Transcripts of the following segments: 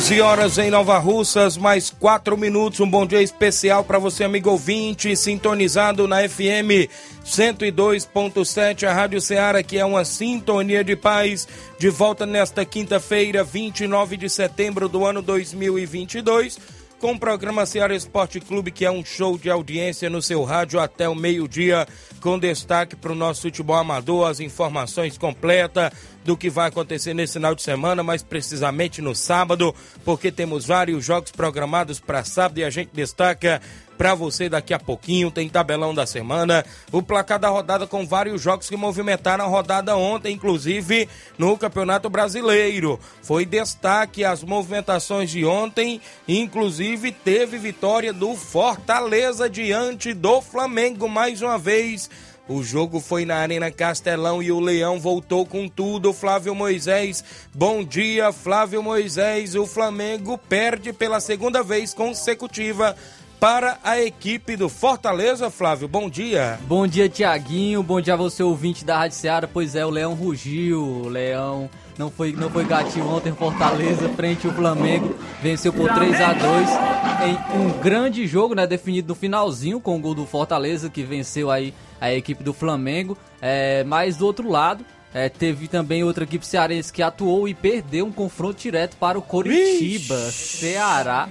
11 horas em Nova Russas, mais 4 minutos. Um bom dia especial para você, amigo ouvinte, sintonizado na FM 102.7, a Rádio Ceará, que é uma sintonia de paz. De volta nesta quinta-feira, 29 de setembro do ano 2022 com o programa Ceará Esporte Clube, que é um show de audiência no seu rádio até o meio-dia, com destaque para o nosso futebol amador, as informações completas do que vai acontecer nesse final de semana, mais precisamente no sábado, porque temos vários jogos programados para sábado e a gente destaca para você daqui a pouquinho. Tem tabelão da semana, o placar da rodada com vários jogos que movimentaram a rodada ontem, inclusive no Campeonato Brasileiro. Foi destaque as movimentações de ontem, inclusive teve vitória do Fortaleza diante do Flamengo mais uma vez. O jogo foi na Arena Castelão e o Leão voltou com tudo. Flávio Moisés, bom dia, Flávio Moisés. O Flamengo perde pela segunda vez consecutiva para a equipe do Fortaleza, Flávio. Bom dia. Bom dia, Tiaguinho. Bom dia a você, ouvinte da Rádio Seara. Pois é, o Leão rugiu. O Leão não foi, não foi gatinho ontem. Fortaleza frente ao Flamengo. Venceu por 3 a 2 em um grande jogo, né? Definido no finalzinho com o gol do Fortaleza, que venceu aí a equipe do Flamengo. É, mas do outro lado, é, teve também outra equipe cearense que atuou e perdeu um confronto direto para o Coritiba. Ceará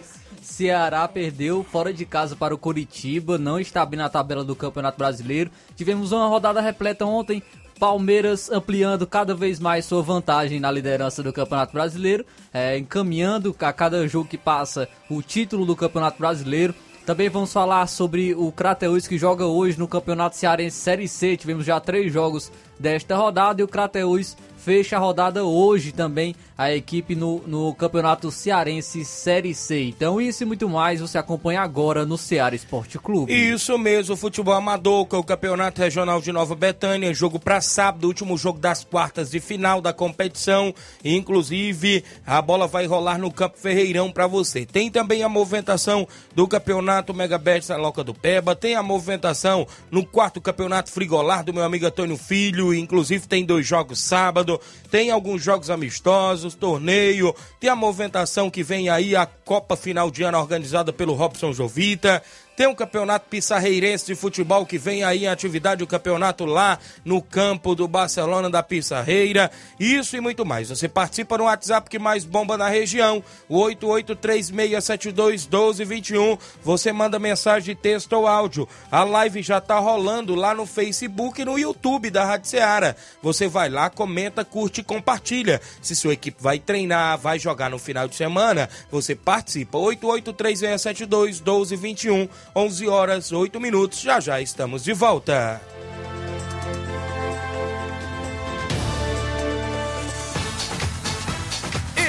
Ceará perdeu fora de casa para o Coritiba, não está bem na tabela do Campeonato Brasileiro. Tivemos uma rodada repleta ontem, Palmeiras ampliando cada vez mais sua vantagem na liderança do Campeonato Brasileiro, é, encaminhando a cada jogo que passa o título do Campeonato Brasileiro. Também vamos falar sobre o Crateus que joga hoje no Campeonato Cearense Série C. Tivemos já três jogos desta rodada e o Crateus fecha a rodada hoje também a equipe no, no Campeonato Cearense Série C. Então, isso e muito mais você acompanha agora no Ceará Esporte Clube. Isso mesmo, futebol amador, com o Campeonato Regional de Nova Betânia, jogo para sábado, último jogo das quartas de final da competição. Inclusive, a bola vai rolar no Campo Ferreirão para você. Tem também a movimentação do Campeonato Megabet Loca do Peba, tem a movimentação no quarto Campeonato Frigolar do meu amigo Antônio Filho, inclusive tem dois jogos sábado, tem alguns jogos amistosos torneio, tem a movimentação que vem aí, a Copa Final de Ano organizada pelo Robson Jovita, tem um campeonato pissarreirense de futebol que vem aí em atividade, o campeonato lá no campo do Barcelona da Pissarreira. Isso e muito mais. Você participa no WhatsApp que mais bomba na região, o 8836721221. Você manda mensagem texto ou áudio. A live já tá rolando lá no Facebook e no YouTube da Rádio Ceará. Você vai lá, comenta, curte e compartilha. Se sua equipe vai treinar, vai jogar no final de semana, você participa. 8836721221 11 horas 8 minutos. Já já estamos de volta.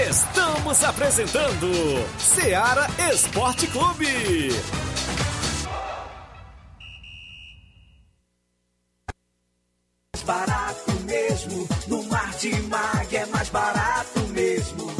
Estamos apresentando Seara Esporte Clube. Barato mesmo, no Mar de Mag é mais barato mesmo.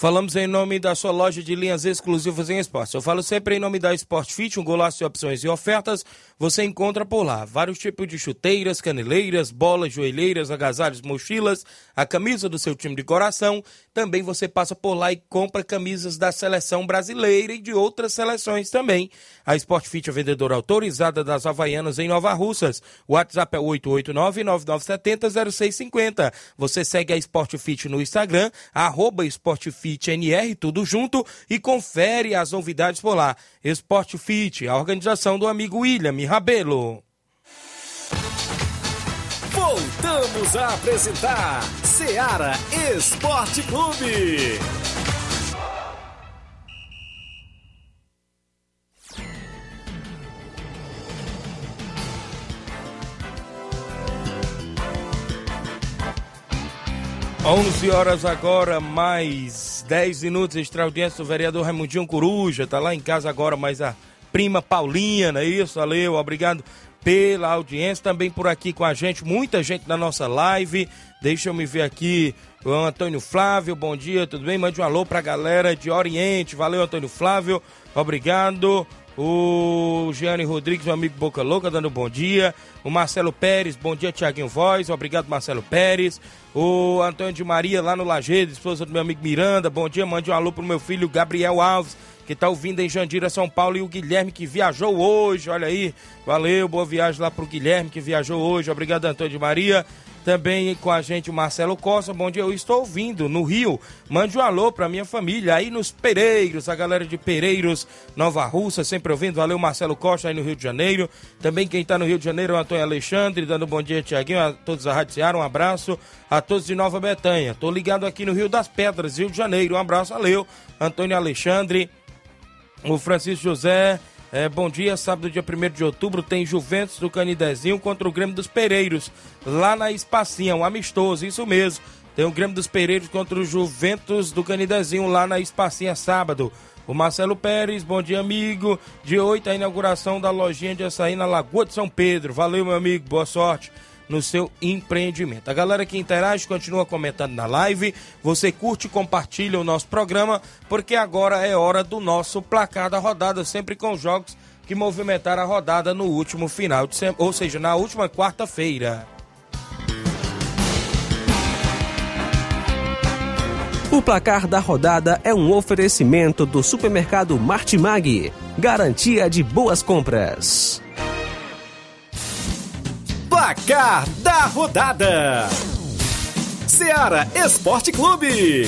Falamos em nome da sua loja de linhas exclusivas em esportes. Eu falo sempre em nome da Sport Fit, um golaço de opções e ofertas. Você encontra por lá vários tipos de chuteiras, caneleiras, bolas, joelheiras, agasalhos, mochilas, a camisa do seu time de coração. Também você passa por lá e compra camisas da seleção brasileira e de outras seleções também. A Sport Fit é vendedora autorizada das Havaianas em Nova Russas. WhatsApp é 889-9970-0650. Você segue a Sport Fit no Instagram, arroba Sport Fit NR, tudo junto, e confere as novidades por lá. Sport Fit, a organização do amigo William Rabelo. Voltamos a apresentar Seara Esporte Clube. Onze horas agora, mais 10 minutos, extra audiência do vereador Raimundinho Coruja, tá lá em casa agora, mas a prima Paulinha, não é isso? Valeu, obrigado pela audiência, também por aqui com a gente, muita gente na nossa live. Deixa eu me ver aqui, o Antônio Flávio, bom dia, tudo bem? Mande um alô pra galera de Oriente, valeu Antônio Flávio, obrigado. O Gianni Rodrigues, meu amigo Boca Louca, dando bom dia. O Marcelo Pérez, bom dia, Tiaguinho Voz. Obrigado, Marcelo Pérez. O Antônio de Maria, lá no Lajeado, esposa do meu amigo Miranda. Bom dia, mande um alô pro meu filho Gabriel Alves, que tá ouvindo em Jandira, São Paulo. E o Guilherme, que viajou hoje. Olha aí, valeu, boa viagem lá pro Guilherme, que viajou hoje. Obrigado, Antônio de Maria. Também com a gente o Marcelo Costa. Bom dia, eu estou ouvindo no Rio. Mande um alô pra minha família aí nos Pereiros, a galera de Pereiros, Nova Russa, sempre ouvindo. Valeu, Marcelo Costa aí no Rio de Janeiro. Também quem tá no Rio de Janeiro, o Antônio Alexandre, dando bom dia, Tiaguinho, a todos a Rádio Seara, um abraço. A todos de Nova Betânia. Tô ligado aqui no Rio das Pedras, Rio de Janeiro. Um abraço, valeu. Antônio Alexandre, o Francisco José. É, bom dia, sábado, dia 1 de outubro, tem Juventus do Canidezinho contra o Grêmio dos Pereiros, lá na Espacinha, um amistoso, isso mesmo. Tem o Grêmio dos Pereiros contra o Juventus do Canidezinho, lá na Espacinha, sábado. O Marcelo Pérez, bom dia, amigo. Dia 8, a inauguração da lojinha de açaí na Lagoa de São Pedro. Valeu, meu amigo, boa sorte no seu empreendimento. A galera que interage continua comentando na live. Você curte e compartilha o nosso programa, porque agora é hora do nosso placar da rodada, sempre com jogos que movimentaram a rodada no último final de semana, ou seja, na última quarta-feira. O placar da rodada é um oferecimento do supermercado Martimag, garantia de boas compras. Placar da rodada: Seara Esporte Clube.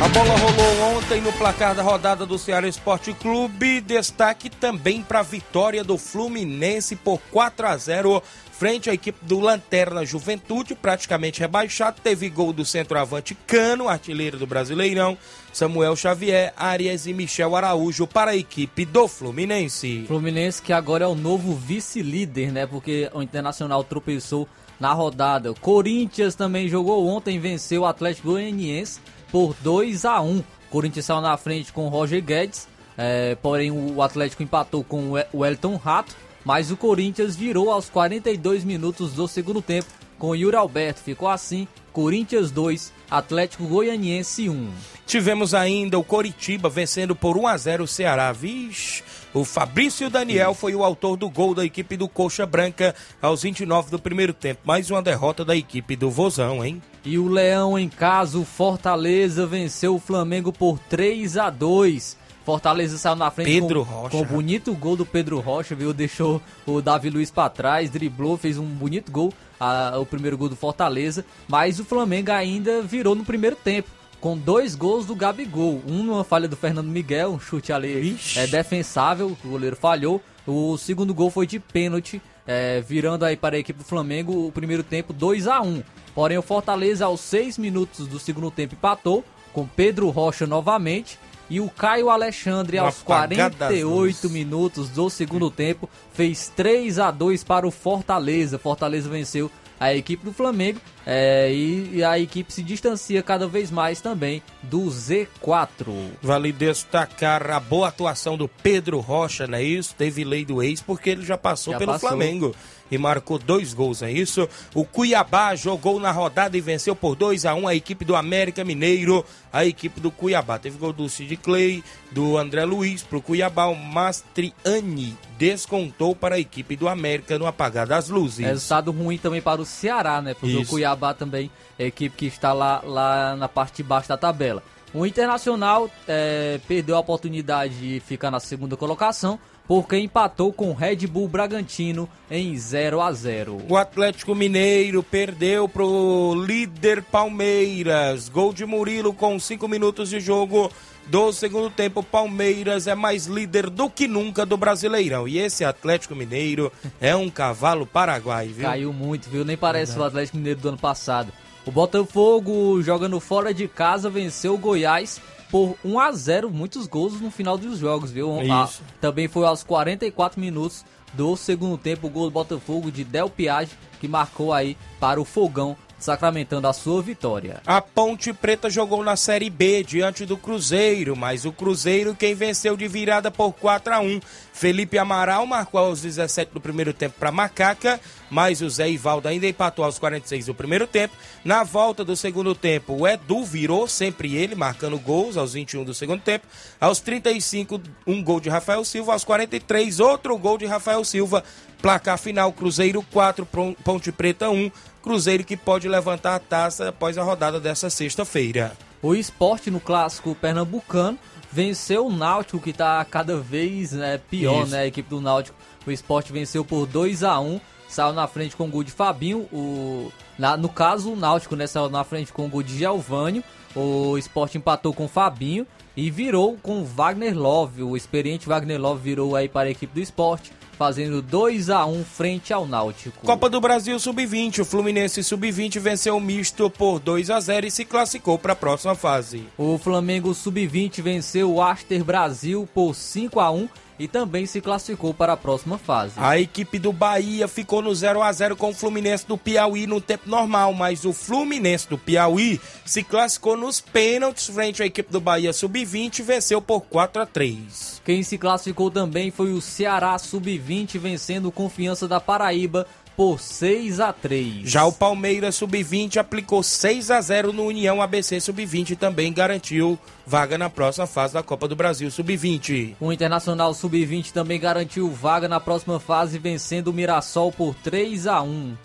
A bola rolou ontem no placar da rodada do Ceará Esporte Clube. Destaque também para a vitória do Fluminense por 4 a 0 frente à equipe do Lanterna Juventude, praticamente rebaixado. Teve gol do centroavante Cano, artilheiro do Brasileirão, Samuel Xavier, Arias e Michel Araújo para a equipe do Fluminense. Fluminense que agora é o novo vice-líder, né? Porque o Internacional tropeçou na rodada. O Corinthians também jogou ontem, venceu o Atlético Goianiense por 2 a 1 O Corinthians saiu na frente com o Roger Guedes, é, porém o Atlético empatou com o Elton Rato, mas o Corinthians virou aos 42 minutos do segundo tempo com o Yuri Alberto. Ficou assim, Corinthians 2, Atlético Goianiense 1. Tivemos ainda o Coritiba vencendo por 1 a 0 o Ceará. Vixe, o Fabrício Daniel foi o autor do gol da equipe do Coxa Branca aos 29 do primeiro tempo. Mais uma derrota da equipe do Vozão, hein? E o Leão em casa, o Fortaleza venceu o Flamengo por 3 a 2. Fortaleza saiu na frente Pedro com, Rocha. com o bonito gol do Pedro Rocha, viu? Deixou o Davi Luiz para trás, driblou, fez um bonito gol, a, o primeiro gol do Fortaleza. Mas o Flamengo ainda virou no primeiro tempo, com dois gols do Gabigol. Um numa falha do Fernando Miguel, um chute ali Vixe. é defensável, o goleiro falhou. O segundo gol foi de pênalti é, virando aí para a equipe do Flamengo o primeiro tempo 2 a 1 Porém, o Fortaleza, aos 6 minutos do segundo tempo, empatou com Pedro Rocha novamente. E o Caio Alexandre, Uma aos apagada das 48 luzes. minutos do segundo tempo, fez 3 a 2 para o Fortaleza. Fortaleza venceu a equipe do Flamengo é, e, e a equipe se distancia cada vez mais também do Z4. Vale destacar a boa atuação do Pedro Rocha, não é isso? Teve lei do ex porque ele já passou Já pelo passou. Flamengo e marcou dois gols, é isso? O Cuiabá jogou na rodada e venceu por 2 a 1 a equipe do América Mineiro, a equipe do Cuiabá. Teve gol do Sid Clay, do André Luiz pro Cuiabá, o Mastriani descontou para a equipe do América no apagar das luzes. Resultado ruim também para o Ceará, né? Porque Isso. o Cuiabá também é a equipe que está lá, lá na parte de baixo da tabela. O Internacional é, perdeu a oportunidade de ficar na segunda colocação porque empatou com o Red Bull Bragantino em 0 a 0 O Atlético Mineiro perdeu pro líder Palmeiras. Gol de Murilo com 5 minutos de jogo do segundo tempo. Palmeiras é mais líder do que nunca do Brasileirão. E esse Atlético Mineiro é um cavalo paraguai, viu? Caiu muito, viu? Nem parece o Atlético Mineiro do ano passado. O Botafogo, jogando fora de casa, venceu o Goiás por 1 a 0 muitos gols no final dos jogos, viu? Isso. Ah, também foi aos 44 minutos do segundo tempo o gol do Botafogo de Del Piage, que marcou aí para o Fogão, sacramentando a sua vitória. A Ponte Preta jogou na Série B diante do Cruzeiro, mas o Cruzeiro quem venceu de virada por 4 a 1. Felipe Amaral marcou aos 17 do primeiro tempo para Macaca, mas o Zé Ivaldo ainda empatou aos 46 do primeiro tempo. Na volta do segundo tempo, o Edu virou, sempre ele, marcando gols aos 21 do segundo tempo. Aos 35, um gol de Rafael Silva. Aos 43, outro gol de Rafael Silva. Placar final, Cruzeiro 4, Pon- Ponte Preta 1. Cruzeiro que pode levantar a taça após a rodada dessa sexta-feira. O esporte no clássico pernambucano venceu o Náutico, que tá cada vez né, pior, Isso. né? A equipe do Náutico. O esporte venceu por 2 a 1 saiu na frente com o gol de Fabinho. O, na- no caso, o Náutico né, saiu na frente com o gol de Giovânio. O esporte empatou com o Fabinho e virou com o Wagner Love. O experiente Wagner Love virou aí para a equipe do esporte, fazendo 2 a 1 frente ao Náutico. Copa do Brasil Sub-20. O Fluminense Sub-20 venceu o misto por 2 a 0 e se classificou para a próxima fase. O Flamengo Sub-20 venceu o Aster Brasil por 5 a 1 e também se classificou para a próxima fase. A equipe do Bahia ficou no 0 a 0 com o Fluminense do Piauí no tempo normal, mas o Fluminense do Piauí se classificou nos pênaltis frente à equipe do Bahia Sub-20 e venceu por 4 a 3. Quem se classificou também foi o Ceará Sub-20 vencendo Confiança da Paraíba por 6 a 3. Já o Palmeiras Sub-20 aplicou 6 a 0 no União ABC Sub-20 e também garantiu vaga na próxima fase da Copa do Brasil Sub-20. O Internacional Sub-20 também garantiu vaga na próxima fase vencendo o Mirassol por 3 a 1.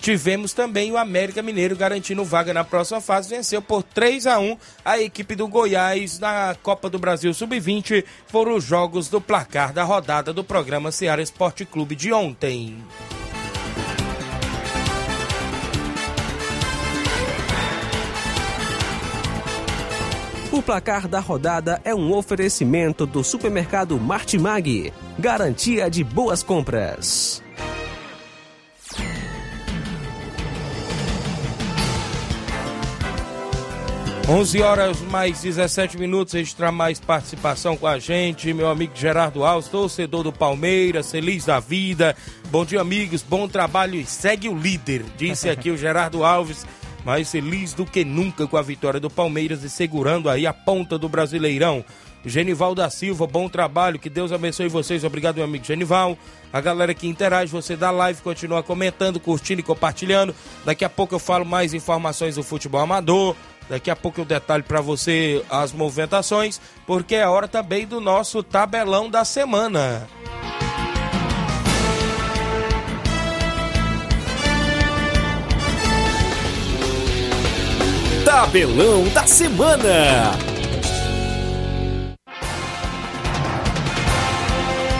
Tivemos também o América Mineiro garantindo vaga na próxima fase, venceu por 3 a 1 a equipe do Goiás na Copa do Brasil Sub-20. Foram os jogos do placar da rodada do programa Ceará Esporte Clube de ontem. O placar da rodada é um oferecimento do supermercado Martimag. Garantia de boas compras. 11 horas mais 17 minutos, registrar mais participação com a gente, meu amigo Gerardo Alves, torcedor do Palmeiras, feliz da vida. Bom dia, amigos, bom trabalho e segue o líder, disse aqui o Gerardo Alves, mais feliz do que nunca com a vitória do Palmeiras e segurando aí a ponta do Brasileirão. Genival da Silva, bom trabalho, que Deus abençoe vocês, obrigado, meu amigo Genival. A galera que interage, você dá live, continua comentando, curtindo e compartilhando. Daqui a pouco eu falo mais informações do futebol amador. Daqui a pouco eu detalho para você as movimentações, porque é hora também do nosso tabelão da semana. Tabelão da semana.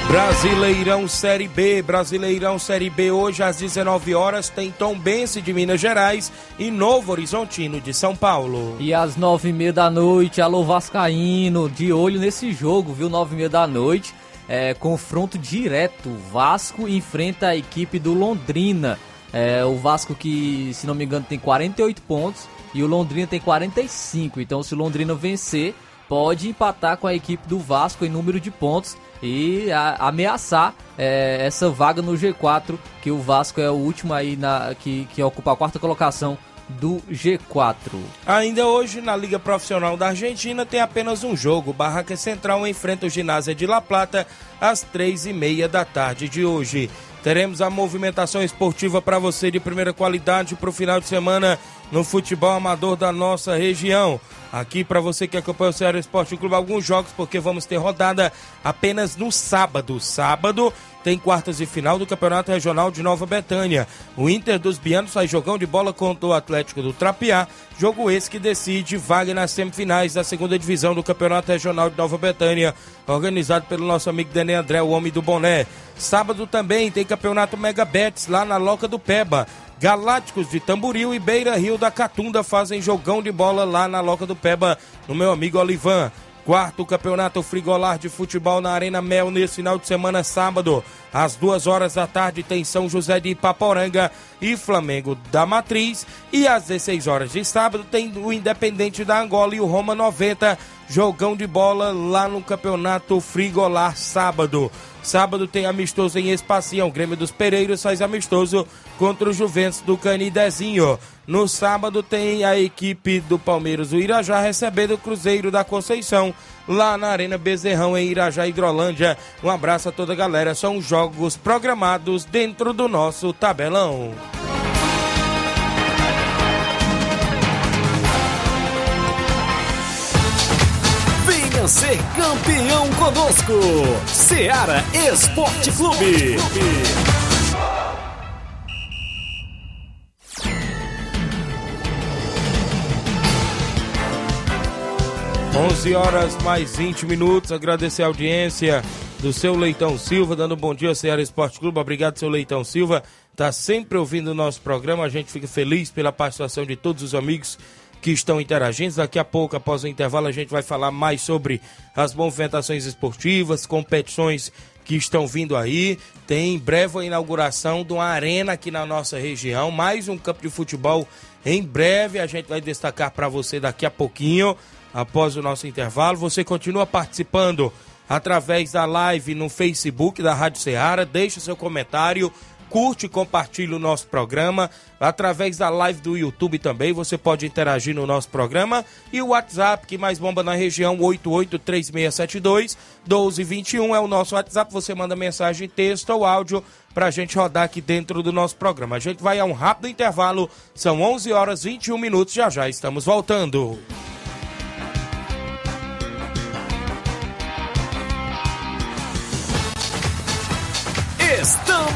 Brasileirão Série B, Brasileirão Série B hoje às 19 horas tem Tombense de Minas Gerais e Novo Horizontino de São Paulo. E às nove e meia da noite, alô Vascaíno, de olho nesse jogo, viu? Nove e meia da noite, é, confronto direto. Vasco enfrenta a equipe do Londrina. É, o Vasco que, se não me engano, tem 48 pontos e o Londrina tem 45. Então, se o Londrina vencer, pode empatar com a equipe do Vasco em número de pontos e a, ameaçar é, essa vaga no G4, que o Vasco é o último aí na, que, que ocupa a quarta colocação do G4. Ainda hoje, na Liga Profissional da Argentina, tem apenas um jogo. Barraca Central enfrenta o Ginásio de La Plata às três e meia da tarde de hoje. Teremos a movimentação esportiva para você de primeira qualidade para o final de semana no futebol amador da nossa região. Aqui para você que acompanha o Ceará Esporte Clube alguns jogos, porque vamos ter rodada apenas no sábado. Sábado tem quartas de final do Campeonato Regional de Nova Betânia. O Inter dos Bianos sai jogão de bola contra o Atlético do Trapiá, jogo esse que decide vaga nas semifinais da segunda divisão do Campeonato Regional de Nova Betânia, organizado pelo nosso amigo Dene André, o homem do boné. Sábado também tem Campeonato Mega Bets lá na Loca do Peba. Galácticos de Tamboril e Beira Rio da Catunda fazem jogão de bola lá na Loca do Peba, no meu amigo Olivan. Quarto Campeonato Frigolar de Futebol na Arena Mel nesse final de semana, sábado. Às duas horas da tarde tem São José de Ipaporanga e Flamengo da Matriz. E às 16 horas de sábado tem o Independente da Angola e o Roma 90. Jogão de bola lá no Campeonato Frigolar sábado. Sábado tem amistoso em Espacião. Grêmio dos Pereiros faz amistoso contra o Juventus do Canidezinho. No sábado tem a equipe do Palmeiras, o Irajá, recebendo o Cruzeiro da Conceição, lá na Arena Bezerrão, em Irajá, Hidrolândia. Um abraço a toda a galera. São jogos programados dentro do nosso tabelão. Venha ser campeão conosco. Seara Esporte Clube. 11 horas mais 20 minutos. Agradecer a audiência do seu Leitão Silva, dando um bom dia ao Ceará Esporte Clube. Obrigado, seu Leitão Silva. Tá sempre ouvindo o nosso programa. A gente fica feliz pela participação de todos os amigos que estão interagindo. Daqui a pouco, após o intervalo, a gente vai falar mais sobre as movimentações esportivas, competições que estão vindo aí. Tem em breve a inauguração de uma arena aqui na nossa região, mais um campo de futebol. Em breve a gente vai destacar para você daqui a pouquinho após o nosso intervalo. Você continua participando através da live no Facebook da Rádio Ceará. Deixe seu comentário, curte e compartilhe o nosso programa. Através da live do YouTube também você pode interagir no nosso programa. E o WhatsApp que mais bomba na região, 883672 1221 é o nosso WhatsApp. Você manda mensagem, texto ou áudio para a gente rodar aqui dentro do nosso programa. A gente vai a um rápido intervalo. São 11 horas 21 minutos. Já já estamos voltando.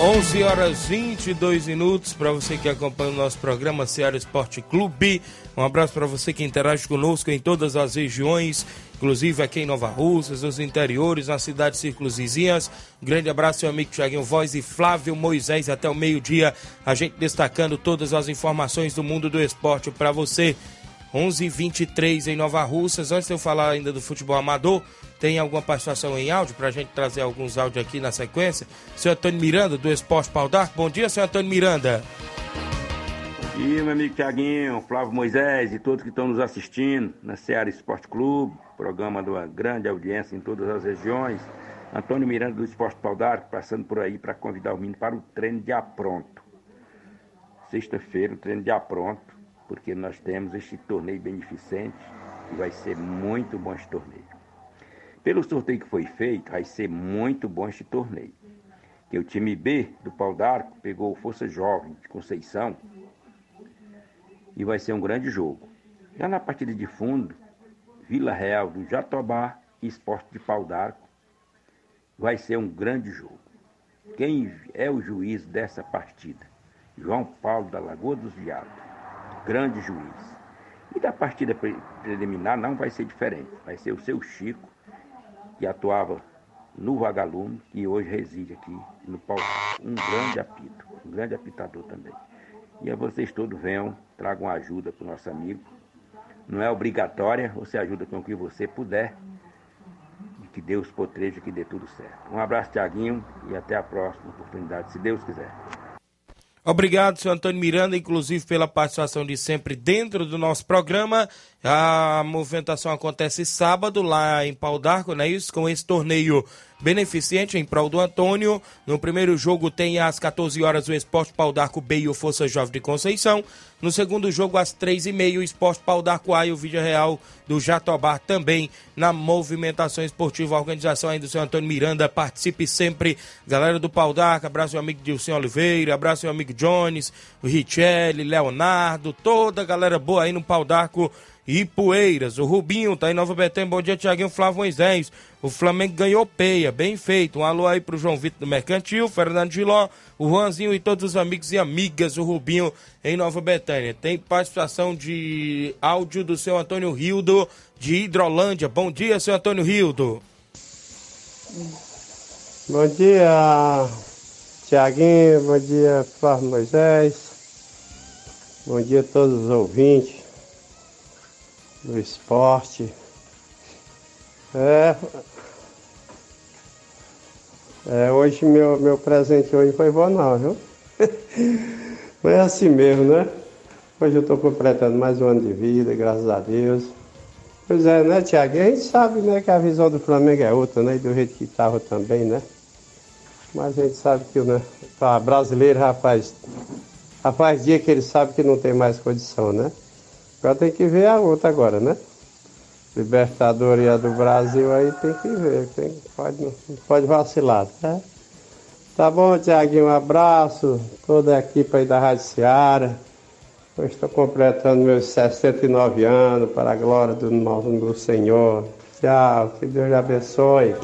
11 horas 22 minutos para você que acompanha o nosso programa Ceará Esporte Clube. Um abraço para você que interage conosco em todas as regiões, inclusive aqui em Nova Russas, nos interiores, nas cidades círculos vizinhas. Um grande abraço, seu amigo Thiaguinho Voz e Flávio Moisés. Até o meio-dia, a gente destacando todas as informações do mundo do esporte para você. 11:23 em Nova Russas. Antes de eu falar ainda do futebol amador, tem alguma participação em áudio para a gente trazer alguns áudios aqui na sequência. Seu Antônio Miranda, do Esporte Pau d'Arco. Bom dia, seu Antônio Miranda. Dia, meu amigo Tiaguinho, Flávio Moisés e todos que estão nos assistindo na Seara Esporte Clube, programa de uma grande audiência em todas as regiões. Antônio Miranda do Esporte Pau d'Arco, passando por aí para convidar o menino para o treino de apronto. Sexta-feira, o treino de apronto, porque nós temos este torneio beneficente e vai ser muito bom este torneio. Pelo sorteio que foi feito, vai ser muito bom este torneio. Que o time B do Pau d'Arco pegou o Força Jovem de Conceição e vai ser um grande jogo. Já na partida de fundo, Vila Real do Jatobá e Esporte de Pau d'Arco vai ser um grande jogo. Quem é o juiz dessa partida? João Paulo da Lagoa dos Viados, grande juiz. E da partida preliminar não vai ser diferente. Vai ser o seu Chico, que atuava no Vagalume, e hoje reside aqui no Paulo. Um grande apito, um grande apitador também. E a vocês todos venham, tragam ajuda para o nosso amigo. Não é obrigatória, você ajuda com o que você puder. E que Deus proteja, que dê tudo certo. Um abraço, Tiaguinho, e até a próxima oportunidade, se Deus quiser. Obrigado, senhor Antônio Miranda, inclusive pela participação de sempre dentro do nosso programa. A movimentação acontece sábado lá em Pau d'Arco, não é isso? Com esse torneio beneficente em prol do Antônio. No primeiro jogo tem às 14 horas o Esporte Pau d'Arco B e o Força Jovem de Conceição. No segundo jogo, às 3h30, o Esporte Pau d'Arco A e o Vídeo Real do Jatobá também na movimentação esportiva. A organização aí do seu Antônio Miranda. Participe sempre. Galera do Pau d'Arco, abraço meu amigo Dilson Oliveira, abraço meu amigo Jones, o Leonardo, toda a galera boa aí no Pau d'Arco e Poeiras. O Rubinho tá em Nova Betânia. Bom dia, Tiaguinho Flávio Moisés. O Flamengo ganhou peia, bem feito. Um alô aí pro João Vitor do Mercantil, Fernando Giló, o Juanzinho e todos os amigos e amigas. O Rubinho em Nova Betânia. Tem participação de áudio do seu Antônio Rildo de Hidrolândia. Bom dia, seu Antônio Rildo. Bom dia, Tiaguinho. Bom dia, Flávio Moisés. Bom dia a todos os ouvintes do esporte. É, é, hoje meu, meu presente hoje foi bom não, viu? Mas é assim mesmo, né? Hoje eu estou completando mais um ano de vida, graças a Deus. Pois é, né, Tiago? A gente sabe né, que a visão do Flamengo é outra, né? E do jeito que estava também, né? Mas a gente sabe que né, o brasileiro, rapaz, rapaz, dia que ele sabe que não tem mais condição, né? Agora tem que ver a outra agora, né? Libertadores e a do Brasil aí tem que ver, tem, pode, não pode vacilar, tá? Tá bom, Tiaguinho, um abraço, toda a equipe aí da Rádio Seara. Eu estou completando meus 69 anos, para a glória do nosso do Senhor. Tchau, que Deus lhe abençoe.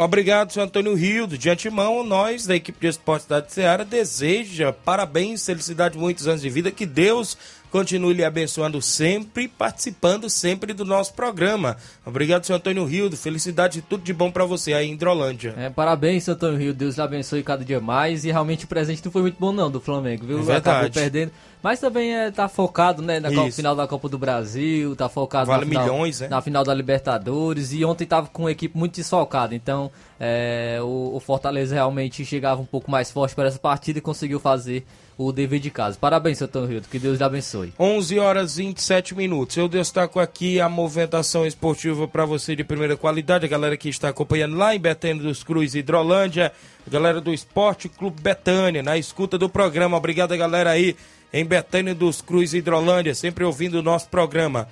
Obrigado, senhor Antônio Rildo. De antemão, nós, da equipe de esportes da Seara, deseja parabéns, felicidade, muitos anos de vida, que Deus continue lhe abençoando sempre, participando sempre do nosso programa. Obrigado, senhor Antônio Rildo. Felicidade e tudo de bom para você aí em Hidrolândia. É, parabéns, senhor Antônio Rildo. Deus lhe abençoe cada dia mais. E realmente o presente não foi muito bom, não, do Flamengo, viu? É verdade. Acabou perdendo. Mas também é, tá focado, né, na Copa, final da Copa do Brasil, tá focado vale na, final, milhões, né? na final da Libertadores. E ontem tava com uma equipe muito desfocada. Então, é, o, o Fortaleza realmente chegava um pouco mais forte para essa partida e conseguiu fazer o dever de casa. Parabéns, seu Antônio Rildo, que Deus lhe abençoe. 11 horas e 27 minutos. Eu destaco aqui a movimentação esportiva para você de primeira qualidade, a galera que está acompanhando lá em Betânia dos Cruz, Hidrolândia, a galera do Esporte Clube Betânia, na escuta do programa. Obrigado, galera aí em Betânia dos Cruz, Hidrolândia, sempre ouvindo o nosso programa.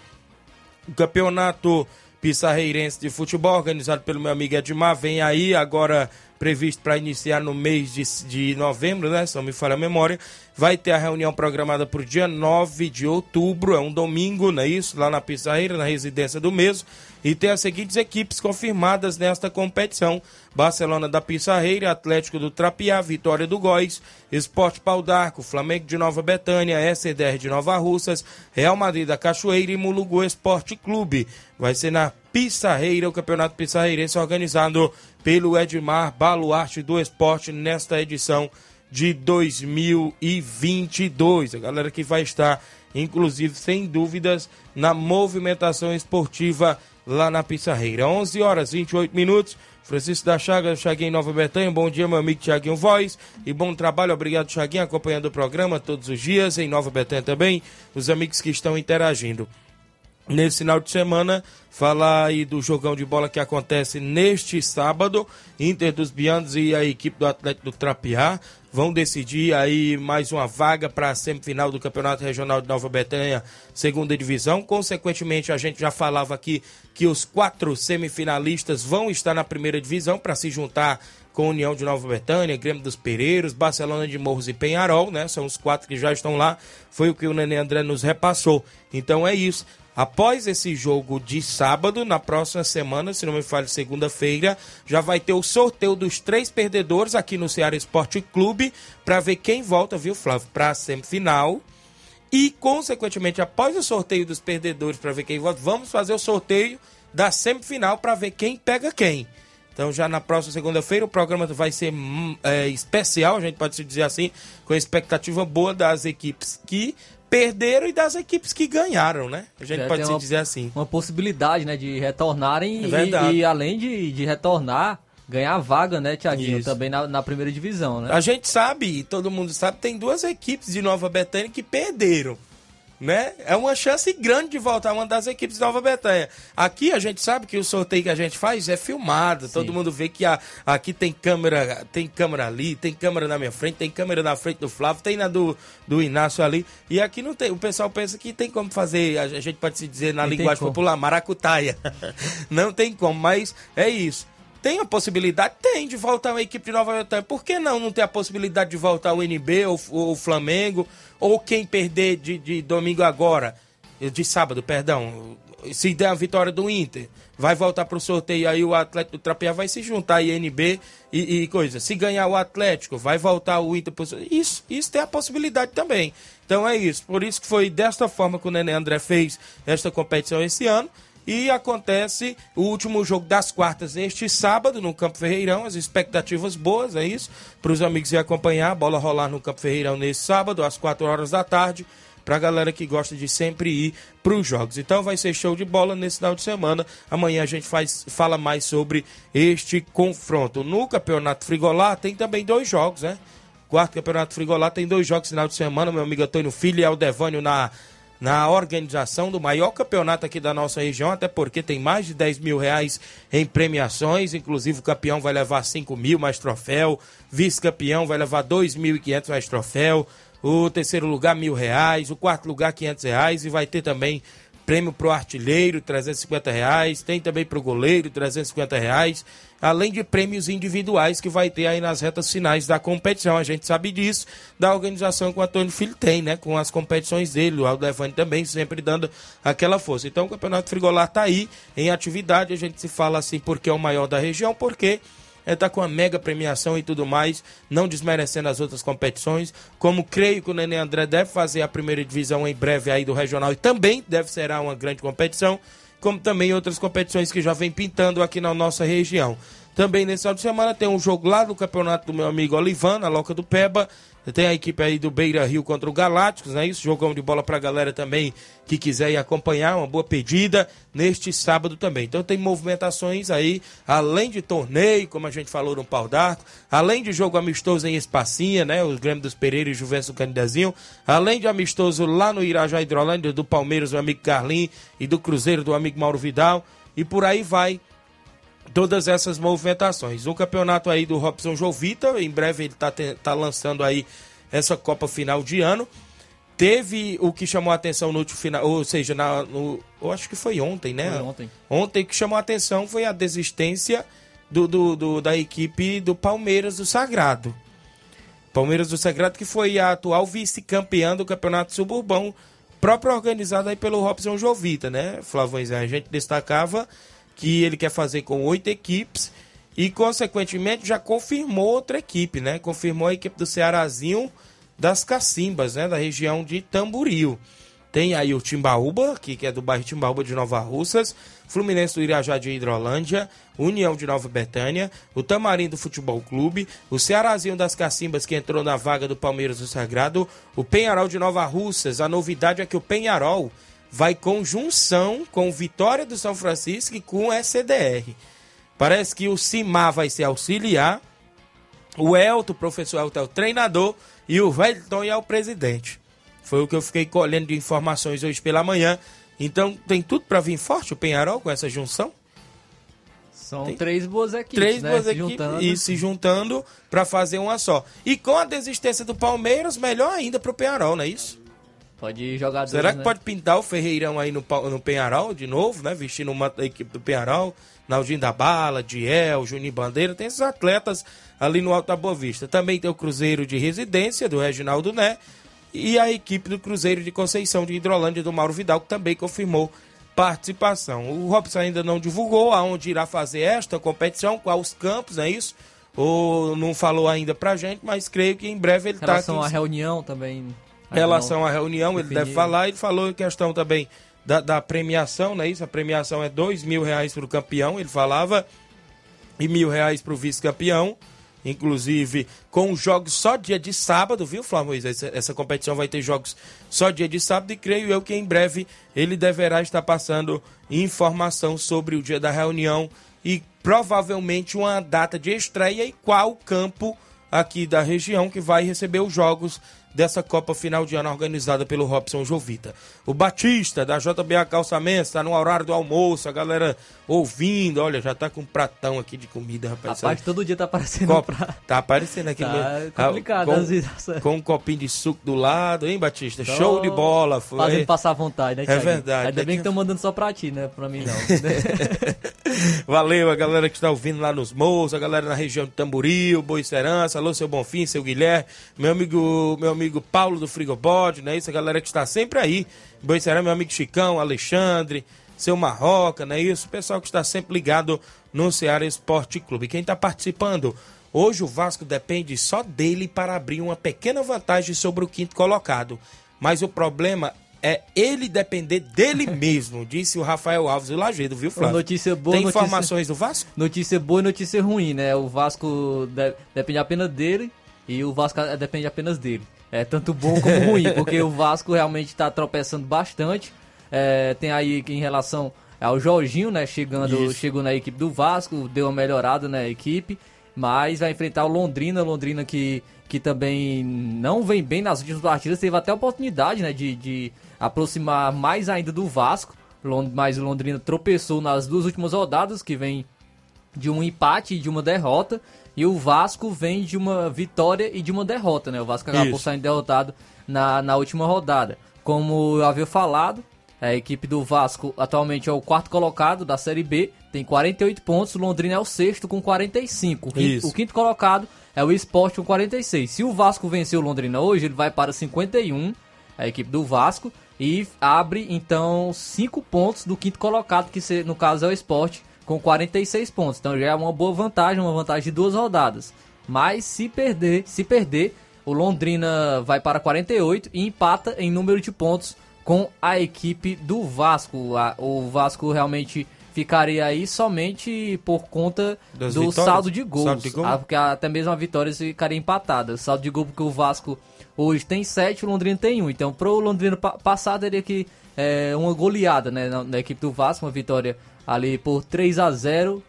O campeonato Pissarreirense de Futebol, organizado pelo meu amigo Edmar, vem aí agora previsto para iniciar no mês de, de novembro, né? Se não me falha a memória. Vai ter a reunião programada para o dia 9 de outubro, é um domingo, não é isso? Lá na Pissarreira, na residência do mesmo. E tem as seguintes equipes confirmadas nesta competição: Barcelona da Pissarreira, Atlético do Trapiá, Vitória do Góis, Esporte Pau d'Arco, Flamengo de Nova Betânia, SDR de Nova Russas, Real Madrid da Cachoeira e Mulugu Esporte Clube. Vai ser na Pissarreira, o Campeonato Pissarreirense organizado pelo Edmar Baluarte do Esporte nesta edição de 2022. A galera que vai estar, inclusive, sem dúvidas, na movimentação esportiva lá na Pissarreira. 11 horas 28 minutos. Francisco da Chaga, Chaguinho Nova Betânia. Bom dia, meu amigo Tiaguinho Voz. E bom trabalho, obrigado, Chaguinho, acompanhando o programa todos os dias, em Nova Betânia também. Os amigos que estão interagindo. Nesse final de semana, falar aí do jogão de bola que acontece neste sábado. Inter dos Bianos e a equipe do Atlético do Trapiá vão decidir aí mais uma vaga para a semifinal do Campeonato Regional de Nova Betânia, segunda divisão. Consequentemente, a gente já falava aqui que os quatro semifinalistas vão estar na primeira divisão para se juntar com União de Nova Betânia, Grêmio dos Pereiros, Barcelona de Morros e Penharol, né? São os quatro que já estão lá. Foi o que o Nenê André nos repassou. Então é isso. Após esse jogo de sábado, na próxima semana, se não me falha, segunda-feira, já vai ter o sorteio dos três perdedores aqui no Ceará Esporte Clube para ver quem volta, viu, Flávio, para a semifinal. E, consequentemente, após o sorteio dos perdedores para ver quem volta, vamos fazer o sorteio da semifinal para ver quem pega quem. Então, já na próxima segunda-feira, o programa vai ser hum, é, especial, a gente pode se dizer assim, com expectativa boa das equipes que perderam e das equipes que ganharam, né? A gente Já pode uma- dizer assim. Uma possibilidade, né, de retornarem É e- e, além de, de retornar, ganhar vaga, né, Tiaguinho, também na, na primeira divisão, né? A gente sabe, e todo mundo sabe, tem duas equipes de Nova Betânia que perderam. Né? É uma chance grande de voltar uma das equipes de Nova Betânia. Aqui a gente sabe que o sorteio que a gente faz é filmado, todo mundo vê que a- aqui tem câmera, tem câmera ali, tem câmera na minha frente, tem câmera na frente do Flávio, tem na do, do Inácio ali. E aqui não tem. O pessoal pensa que tem como fazer, a gente pode se dizer na Não linguagem popular, maracutaia. não tem como, mas é isso. Tem a possibilidade? Tem, de voltar uma equipe de Nova Betânia. Por que não não ter a possibilidade de voltar o NB ou o Flamengo? Ou quem perder de, de domingo agora, de sábado, perdão, se der a vitória do Inter, vai voltar pro sorteio aí o Atlético Trapear vai se juntar aí NB e, e coisa. Se ganhar o Atlético, vai voltar o Inter. Isso, isso tem a possibilidade também. Então é isso. Por isso que foi desta forma que o Nenê André fez esta competição esse ano. E acontece o último jogo das quartas este sábado no Campo Ferreirão. As expectativas boas, é isso. Para os amigos ir acompanhar a bola rolar no Campo Ferreirão nesse sábado, às 4 horas da tarde. Para a galera que gosta de sempre ir para os jogos. Então vai ser show de bola nesse final de semana. Amanhã a gente faz, fala mais sobre este confronto. No Campeonato Frigolá tem também dois jogos, né? Quarto Campeonato Frigolá tem dois jogos no final de semana. Meu amigo Antônio Filho e Aldevânio na na organização do maior campeonato aqui da nossa região, até porque tem mais de 10 mil reais em premiações, inclusive o campeão vai levar 5 mil mais troféu, vice-campeão vai levar 2.500 mais troféu, o terceiro lugar mil reais, o quarto lugar 500 reais e vai ter também prêmio pro artilheiro, 350 reais, tem também pro goleiro, 350 reais, além de prêmios individuais que vai ter aí nas retas finais da competição. A gente sabe disso, da organização que o Antônio Filho tem, né? Com as competições dele, o Aldevani também sempre dando aquela força. Então o Campeonato Frigolar tá aí em atividade, a gente se fala assim porque é o maior da região, porque está com uma mega premiação e tudo mais, não desmerecendo as outras competições. Como creio que o Nenê André deve fazer a primeira divisão em breve aí do regional e também deve ser uma grande competição, como também outras competições que já vem pintando aqui na nossa região. Também nesse final de semana tem um jogo lá do campeonato do meu amigo Olivan, na Loca do Peba. Tem a equipe aí do Beira Rio contra o Galácticos, né? Isso, jogão de bola pra galera também que quiser ir acompanhar, uma boa pedida neste sábado também. Então tem movimentações aí, além de torneio, como a gente falou no Pau d'Arco, além de jogo amistoso em Espacinha, né? O Grêmio dos Pereira e Juventus do Canidezinho, além de amistoso lá no Irajá Hidrolândia, do Palmeiras, do amigo Carlinhos, e do Cruzeiro, do amigo Mauro Vidal, e por aí vai todas essas movimentações. O campeonato aí do Robson Jovita, em breve ele está tá lançando aí essa Copa final de ano. Teve o que chamou a atenção no último final, ou seja, na, no, eu acho que foi ontem, né? Foi ontem. Ontem que chamou a atenção foi a desistência do, do, do- da equipe do Palmeiras do Sagrado. Palmeiras do Sagrado, que foi a atual vice-campeã do Campeonato Suburbão, próprio organizado aí pelo Robson Jovita, né, Flavões? A gente destacava que ele quer fazer com oito equipes e, consequentemente, já confirmou outra equipe, né? Confirmou a equipe do Cearazinho das Cacimbas, né? Da região de Tamboril. Tem aí o Timbaúba, que é do bairro Timbaúba de Nova Russas, Fluminense do Irajá de Hidrolândia, União de Nova Betânia, o Tamarim do Futebol Clube, o Cearazinho das Cacimbas, que entrou na vaga do Palmeiras do Sagrado, o Penharol de Nova Russas. A novidade é que o Penharol vai conjunção com Vitória do São Francisco e com o SDR. Parece que o Cimar vai ser auxiliar, o Elton, o professor Elton é o treinador e o Wellington é o presidente. Foi o que eu fiquei colhendo de informações hoje pela manhã. Então tem tudo para vir forte o Penharol com essa junção? São tem três boas equipes, três né? boas se equipes juntando. e se juntando para fazer uma só. E com a desistência do Palmeiras, melhor ainda pro Penharol, não é isso? Pode jogar Será que né? pode pintar o Ferreirão aí no, no Penharol de novo, né? Vestindo uma da equipe do Penharol, Naldinho da Bala, Diel, Juninho Bandeira, tem esses atletas ali no Alto da Boa Vista. Também tem o Cruzeiro de Residência, do Reginaldo Né, e a equipe do Cruzeiro de Conceição de Hidrolândia, do Mauro Vidal, que também confirmou participação. O Robson ainda não divulgou aonde irá fazer esta competição, quais campos, é isso? Ou não falou ainda pra gente, mas creio que em breve ele Em está relação aqui. à reunião também. Em relação à reunião, ele deve falar. Ele falou em questão também da, da premiação, não é isso? A premiação é dois mil reais para o campeão, ele falava, e mil reais para o vice-campeão. Inclusive, com os jogos só dia de sábado, viu, Flávio? Essa, essa competição vai ter jogos só dia de sábado e creio eu que em breve ele deverá estar passando informação sobre o dia da reunião e provavelmente uma data de estreia e qual campo aqui da região que vai receber os jogos dessa Copa Final de Ano organizada pelo Robson Jovita. O Batista, da JBA Calçamento, está no horário do almoço, a galera ouvindo, olha, já tá com um pratão aqui de comida, rapaz. Rapaz, todo dia tá aparecendo pra... Tá aparecendo aqui. Tá no- complicado, com, às vezes, Com um copinho de suco do lado, hein, Batista? Só Show de bola. Foi. Fazendo passar vontade, né, É Thiago? verdade. Ainda bem que estão mandando só pra ti, né? Pra mim não. Valeu a galera que está ouvindo lá nos morros, a galera na região de Tamboril, Boicerança, alô, seu Bonfim, seu Guilherme, meu amigo, meu amigo Paulo do Frigobode, né? Isso, a galera que está sempre aí. Boicerança, meu amigo Chicão, Alexandre, seu Marroca, né? Isso, o pessoal que está sempre ligado no Ceará Esporte Clube. Quem está participando? Hoje o Vasco depende só dele para abrir uma pequena vantagem sobre o quinto colocado. Mas o problema é ele depender dele mesmo, disse o Rafael Alves do Lagedo, viu, Flávio? Notícia boa, Tem notícia- informações do Vasco? Notícia boa e notícia ruim, né? O Vasco de- depende apenas dele e o Vasco depende apenas dele. É tanto bom como ruim, porque o Vasco realmente está tropeçando bastante. É, tem aí em relação ao Jorginho, né? Chegando, Isso. chegou na equipe do Vasco, deu uma melhorada na equipe, mas vai enfrentar o Londrina, Londrina que, que também não vem bem nas últimas partidas, teve até a oportunidade, né? De, de aproximar mais ainda do Vasco. Mas o Londrina tropeçou nas duas últimas rodadas, que vem de um empate e de uma derrota. E o Vasco vem de uma vitória e de uma derrota, né? O Vasco acabou Isso. saindo derrotado na, na última rodada. Como eu havia falado, a equipe do Vasco atualmente é o quarto colocado da Série B, tem 48 pontos. O Londrina é o sexto com 45. O quinto, o quinto colocado é o Sport com 46. Se o Vasco vencer o Londrina hoje, ele vai para 51, a equipe do Vasco, e abre então 5 pontos do quinto colocado, que no caso é o Sport, com 46 pontos. Então já é uma boa vantagem, uma vantagem de duas rodadas. Mas se perder, se perder, o Londrina vai para 48 e empata em número de pontos com a equipe do Vasco. O Vasco realmente ficaria aí somente por conta Das do vitórias? saldo de gols. Saldo de gol? Ah, porque até mesmo a vitória ficaria empatada. O saldo de gol porque o Vasco hoje tem 7, o Londrina tem 1. Então, pro Londrina pa- passar, teria que é, uma goleada né, na, na equipe do Vasco, uma vitória ali por 3 a 0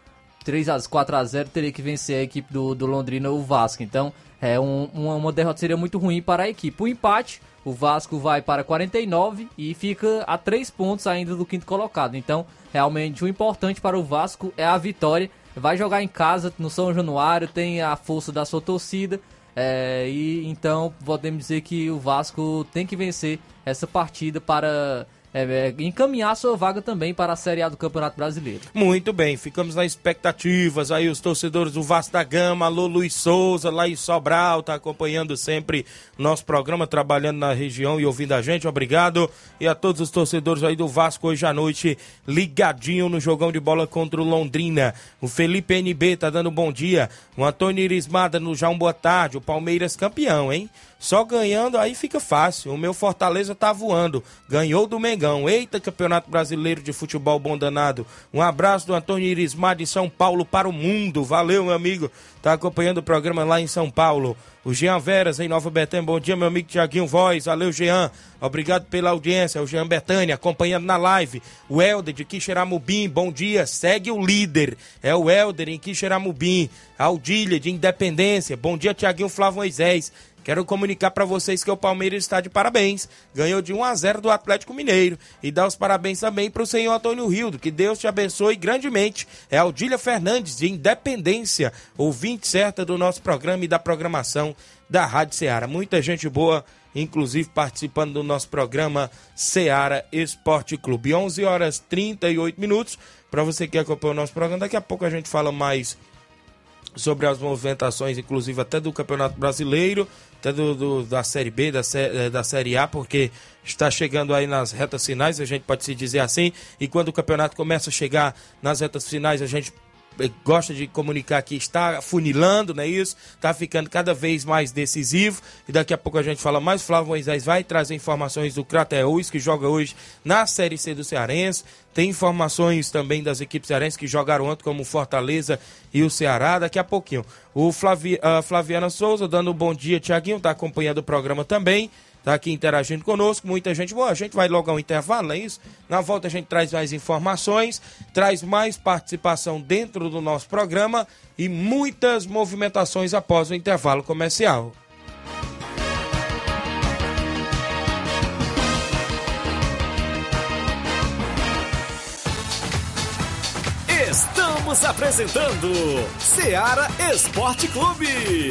3 a 4 a 0 teria que vencer a equipe do, do Londrina o Vasco. Então, é um- uma, uma derrota seria muito ruim para a equipe. O empate, o Vasco vai para 49 e fica a 3 pontos ainda do quinto colocado. Então, realmente o importante para o Vasco é a vitória. Vai jogar em casa no São Januário, tem a força da sua torcida. é, e então podemos dizer que o Vasco tem que vencer essa partida para é, é, encaminhar sua vaga também para a Série A do Campeonato Brasileiro. Muito bem, ficamos nas expectativas. Aí os torcedores do Vasco da Gama, alô Luiz Souza, lá em Sobral, tá acompanhando sempre nosso programa, trabalhando na região e ouvindo a gente. Obrigado. E a todos os torcedores aí do Vasco hoje à noite, ligadinho no jogão de bola contra o Londrina. O Felipe NB tá dando bom dia. O Antônio Irismada no já um boa tarde. O Palmeiras campeão, hein? Só ganhando aí fica fácil. O meu Fortaleza tá voando. Ganhou do Mengão. Eita, Campeonato Brasileiro de Futebol bom danado. Um abraço do Antônio Irismar de São Paulo para o mundo. Valeu, meu amigo. Tá acompanhando o programa lá em São Paulo. O Jean Veras, em Nova Betânia. Bom dia, meu amigo Tiaguinho Voz. Valeu, Jean. Obrigado pela audiência. O Jean Betânia acompanhando na live. O Helder de Quixeramobim. Bom dia. Segue o líder. É o Helder em Quixeramobim. Aldília de Independência. Bom dia, Tiaguinho Flávio Moisés. Quero comunicar para vocês que o Palmeiras está de parabéns. Ganhou de 1 a 0 do Atlético Mineiro. E dá os parabéns também para o senhor Antônio Rildo. Que Deus te abençoe grandemente. É Aldília Fernandes, de Independência, ouvinte certa do nosso programa e da programação da Rádio Ceará. Muita gente boa, inclusive participando do nosso programa Ceará Esporte Clube. 11 horas 38 minutos. Para você que acompanha o nosso programa, daqui a pouco a gente fala mais sobre as movimentações, inclusive até do Campeonato Brasileiro, até do, do, da Série B, da, eh, da Série A, porque está chegando aí nas retas finais, a gente pode se dizer assim, e quando o campeonato começa a chegar nas retas finais, a gente gosta de comunicar que está funilando, não é isso? Está ficando cada vez mais decisivo. E daqui a pouco a gente fala mais. Flávio Moisés vai trazer informações do Crateus, que joga hoje na Série C do Cearense. Tem informações também das equipes cearenses que jogaram ontem, como Fortaleza e o Ceará. Daqui a pouquinho. O Flavi, a Flaviana Souza dando um bom dia, Tiaguinho, está acompanhando o programa também. Está aqui interagindo conosco, muita gente boa. A gente vai logo ao intervalo, é isso? Na volta a gente traz mais informações, traz mais participação dentro do nosso programa e muitas movimentações após o intervalo comercial. Estamos apresentando Seara Esporte Clube.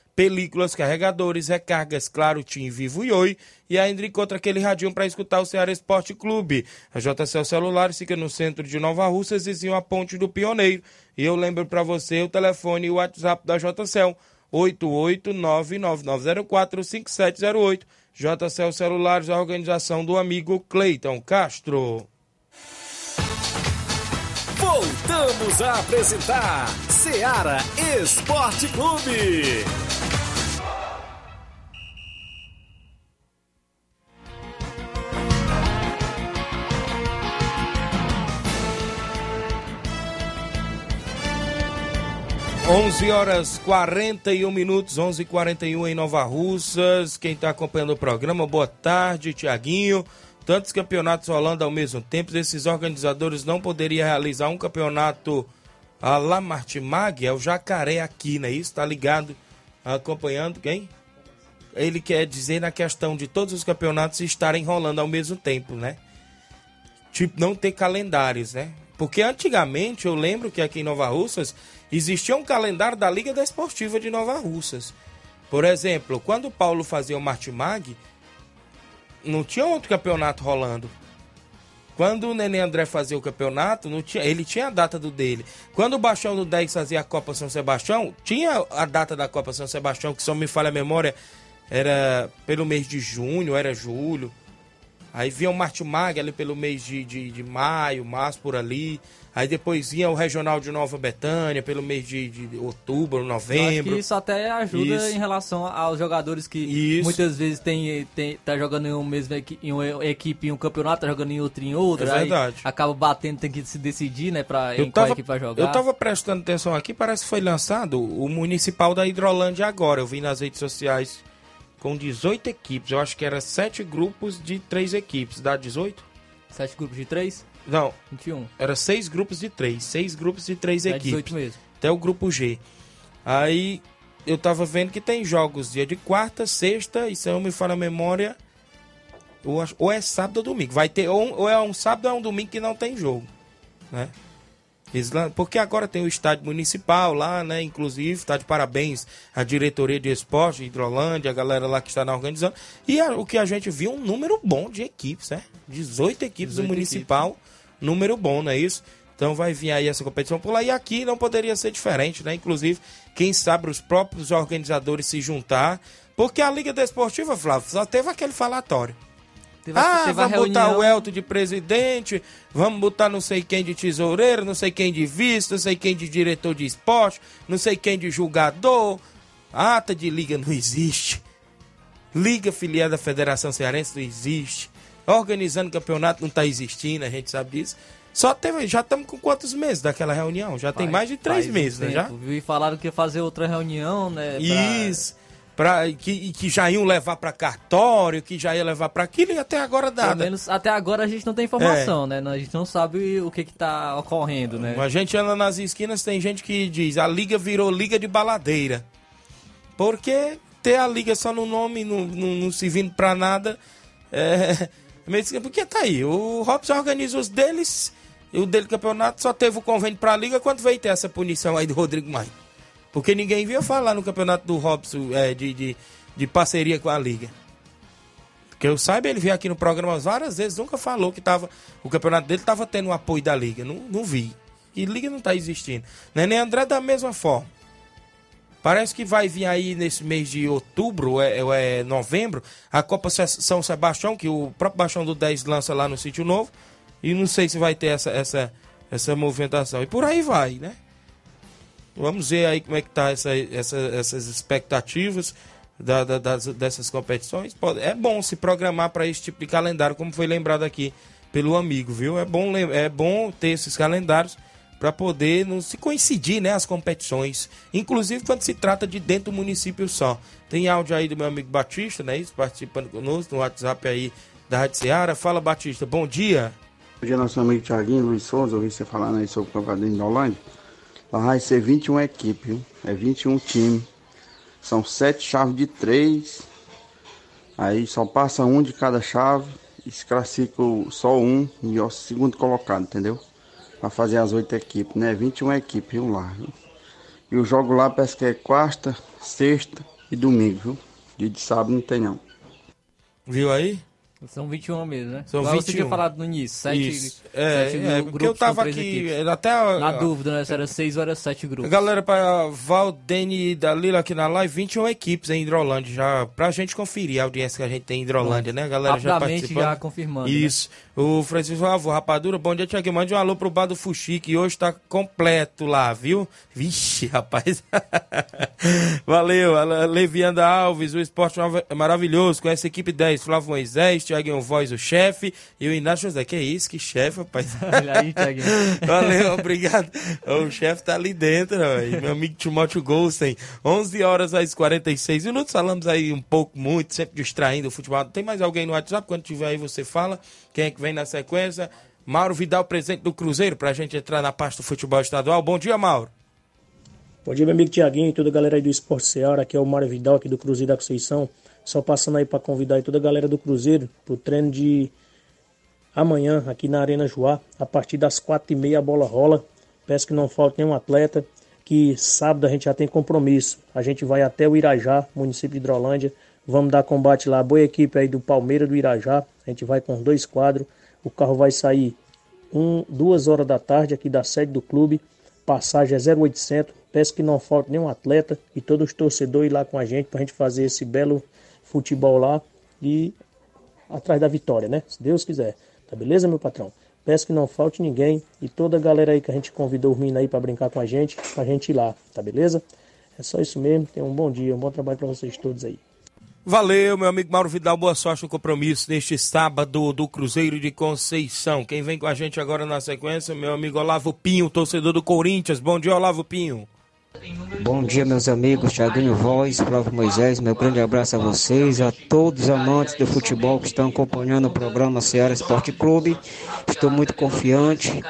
películas, carregadores, recargas, claro, Tim, Vivo e Oi. E ainda encontra aquele radinho para escutar o Ceará Esporte Clube. A JCL Celulares fica no centro de Nova Russas, vizinho a Ponte do Pioneiro. E eu lembro para você o telefone e o WhatsApp da JCL, 88999045708. JCL Celulares, a organização do amigo Cleiton Castro. Voltamos a apresentar Seara Esporte Clube. Onze horas 41 minutos, 11:41 h 41 em Nova Russas. Quem está acompanhando o programa, boa tarde, Tiaguinho. Tantos campeonatos rolando ao mesmo tempo, esses organizadores não poderiam realizar um campeonato a La Martimag, é o Jacaré aqui, né? Isso, tá ligado? Acompanhando quem? Ele quer dizer na questão de todos os campeonatos estarem rolando ao mesmo tempo, né? Tipo, não ter calendários, né? Porque antigamente eu lembro que aqui em Nova Russas existia um calendário da Liga Desportiva de Nova Russas. Por exemplo, quando o Paulo fazia o Martimag, não tinha outro campeonato rolando. Quando o Nenê André fazia o campeonato, não tinha, ele tinha a data do dele. Quando o Baixão do 10 fazia a Copa São Sebastião, tinha a data da Copa São Sebastião, que só me falha a memória, era pelo mês de junho, era julho. Aí vinha o Martimag ali pelo mês de, de, de maio, março, por ali. Aí depois vinha o Regional de Nova Betânia pelo mês de, de outubro, novembro. isso até ajuda Isso. em relação aos jogadores que Isso. muitas vezes tem, tem, tá jogando em, um mesmo em uma equipe em um campeonato, tá jogando em outro em outro. É verdade. acaba batendo, tem que se decidir, né, pra, Eu tava, equipe vai jogar. eu tava prestando atenção aqui, parece que foi lançado o Municipal da Hidrolândia agora. Eu vi nas redes sociais com 18 equipes. Eu acho que era sete grupos de três equipes. Dá 18? Sete grupos de três? Não. 21. Era seis grupos de três. Seis grupos de três É equipes. 18 mesmo. Até o grupo G. Aí eu tava vendo que tem jogos dia de quarta, sexta e se eu não me falha a memória, ou, é sábado ou domingo. Vai ter ou, ou é um sábado ou é um domingo que não tem jogo, né? Porque agora tem o estádio municipal lá, né? Inclusive, tá de parabéns à diretoria de esporte Hidrolândia, a galera lá que está na organizando. E a- o que a gente viu, um número bom de equipes, né? 18 equipes do 18 municipal, número bom, não é isso? Então vai vir aí essa competição por lá. E aqui não poderia ser diferente, né? Inclusive, quem sabe os próprios organizadores se juntar. Porque a Liga Desportiva, Flávio, só teve aquele falatório. Teve ah, teve vamos botar o Elton de presidente, vamos botar não sei quem de tesoureiro, não sei quem de vice, não sei quem de diretor de esporte, não sei quem de julgador. Ata de liga não existe. Liga filial da Federação Cearense não existe. Organizando campeonato não está existindo, a gente sabe disso. Só teve, já estamos com quantos meses daquela reunião? Já tem Faz- mais de três meses, né? Já? E falaram que ia fazer outra reunião, né? pra- Isso. Pra, que, que já iam levar para cartório, que já ia levar para aquilo e até agora Pelo nada. menos até agora a gente não tem informação, né? A gente não sabe o que que tá ocorrendo, né? A gente anda nas esquinas, tem gente que diz a liga virou liga de baladeira. Porque ter a liga só no nome, não, não, não se vindo pra nada, é. esquisito. Porque tá aí, o Robson organiza os deles, e o dele campeonato só teve o convênio pra liga quando veio ter essa punição aí do Rodrigo Maia. Porque ninguém via falar no campeonato do Robson é, de, de, de parceria com a liga. Porque eu saiba, ele veio aqui no programa várias vezes, nunca falou que tava, o campeonato dele estava tendo o apoio da Liga. Não, não vi. E Liga não está existindo. Neném André da mesma forma. Parece que vai vir aí nesse mês de outubro, ou é, é novembro, a Copa São Sebastião, que o próprio Baixão do 10 lança lá no Sítio Novo. E não sei se vai ter essa, essa, essa movimentação. E por aí vai, né? Vamos ver aí como é que tá essa, essa- essas expectativas da- da- das- dessas competições. Pode- é bom se programar para esse tipo de calendário, como foi lembrado aqui pelo amigo, viu? É bom, é bom ter esses calendários para poder não se coincidir, né, as competições, inclusive quando se trata de dentro do município só. Tem áudio aí do meu amigo Batista, né, isso, participando conosco no WhatsApp aí da Rádio Seara. Fala, Batista, bom dia. Bom dia, nosso amigo Thiaguinho, Luiz Souza, ouvi você falando aí sobre o campeonato da Holândia. Vai ser 21 equipes? É 21 times. São sete chaves de três. Aí só passa um de cada chave. E se classifica só um e o segundo colocado, entendeu? Pra fazer as oito equipes, né? 21 equipes, viu lá, viu? E o jogo lá parece que é quarta, sexta e domingo, viu? Dia de sábado não tem não. Viu aí? São 21 mesmo, né? São Igual Você 21. tinha falado no início, sete, Isso. É, sete é, gru- porque eu grupos tava aqui, equipes. até a- Na dúvida, né? Se era seis ou era sete grupos. Galera, para Valdene da Lila aqui na live, 21 equipes em Hidrolândia, já pra gente conferir a audiência que a gente tem em Hidrolândia, né? A galera já participando. já confirmando, né? O Francisco Avô, Rapadura, bom dia, Tiago. Mande um alô pro bar do Fuxi, que hoje tá completo lá, viu? Vixe, rapaz. Valeu, a Levianda Alves, o esporte maravilhoso, com essa equipe 10, Flávio Moisés, Tiaguinho Voz, o chefe, e o Inácio José. Que isso, que chefe, rapaz. Olha aí, Thiaguinho. Valeu, obrigado. O chefe tá ali dentro, ó, meu amigo Timóteo Golsen. 11 horas às 46 minutos. Falamos aí um pouco, muito, sempre distraindo o futebol. Tem mais alguém no WhatsApp? Quando tiver aí, você fala. Quem é que vem na sequência? Mauro Vidal, presidente do Cruzeiro, pra gente entrar na parte do futebol estadual. Bom dia, Mauro. Bom dia, meu amigo Tiaguinho e toda a galera aí do Esporte Seara. Aqui é o Mário Vidal, aqui do Cruzeiro da Conceição. Só passando aí para convidar toda a galera do Cruzeiro pro treino de amanhã aqui na Arena Joá. A partir das quatro e meia a bola rola. Peço que não falte nenhum atleta. Que sábado a gente já tem compromisso. A gente vai até o Irajá, município de Hidrolândia. Vamos dar combate lá. Boa equipe aí do Palmeiras do Irajá. A gente vai com dois quadros. O carro vai sair um, duas horas da tarde aqui da sede do clube. Passagem é 0800. Peço que não falte nenhum atleta e todos os torcedores lá com a gente para a gente fazer esse belo futebol lá e atrás da vitória, né? Se Deus quiser. Tá beleza, meu patrão? Peço que não falte ninguém e toda a galera aí que a gente convidou os meninos aí para brincar com a gente, pra gente ir lá, tá beleza? É só isso mesmo. Tenham um bom dia, um bom trabalho para vocês todos aí. Valeu, meu amigo Mauro Vidal. Boa sorte no compromisso neste sábado do Cruzeiro de Conceição. Quem vem com a gente agora na sequência, meu amigo Olavo Pinho, torcedor do Corinthians. Bom dia, Olavo Pinho. Bom dia, meus amigos, Thiaguinho Voz, Flávio Moisés, meu grande abraço a vocês, a todos os amantes do futebol que estão acompanhando o programa Ceará Esporte Clube. Estou muito confiante,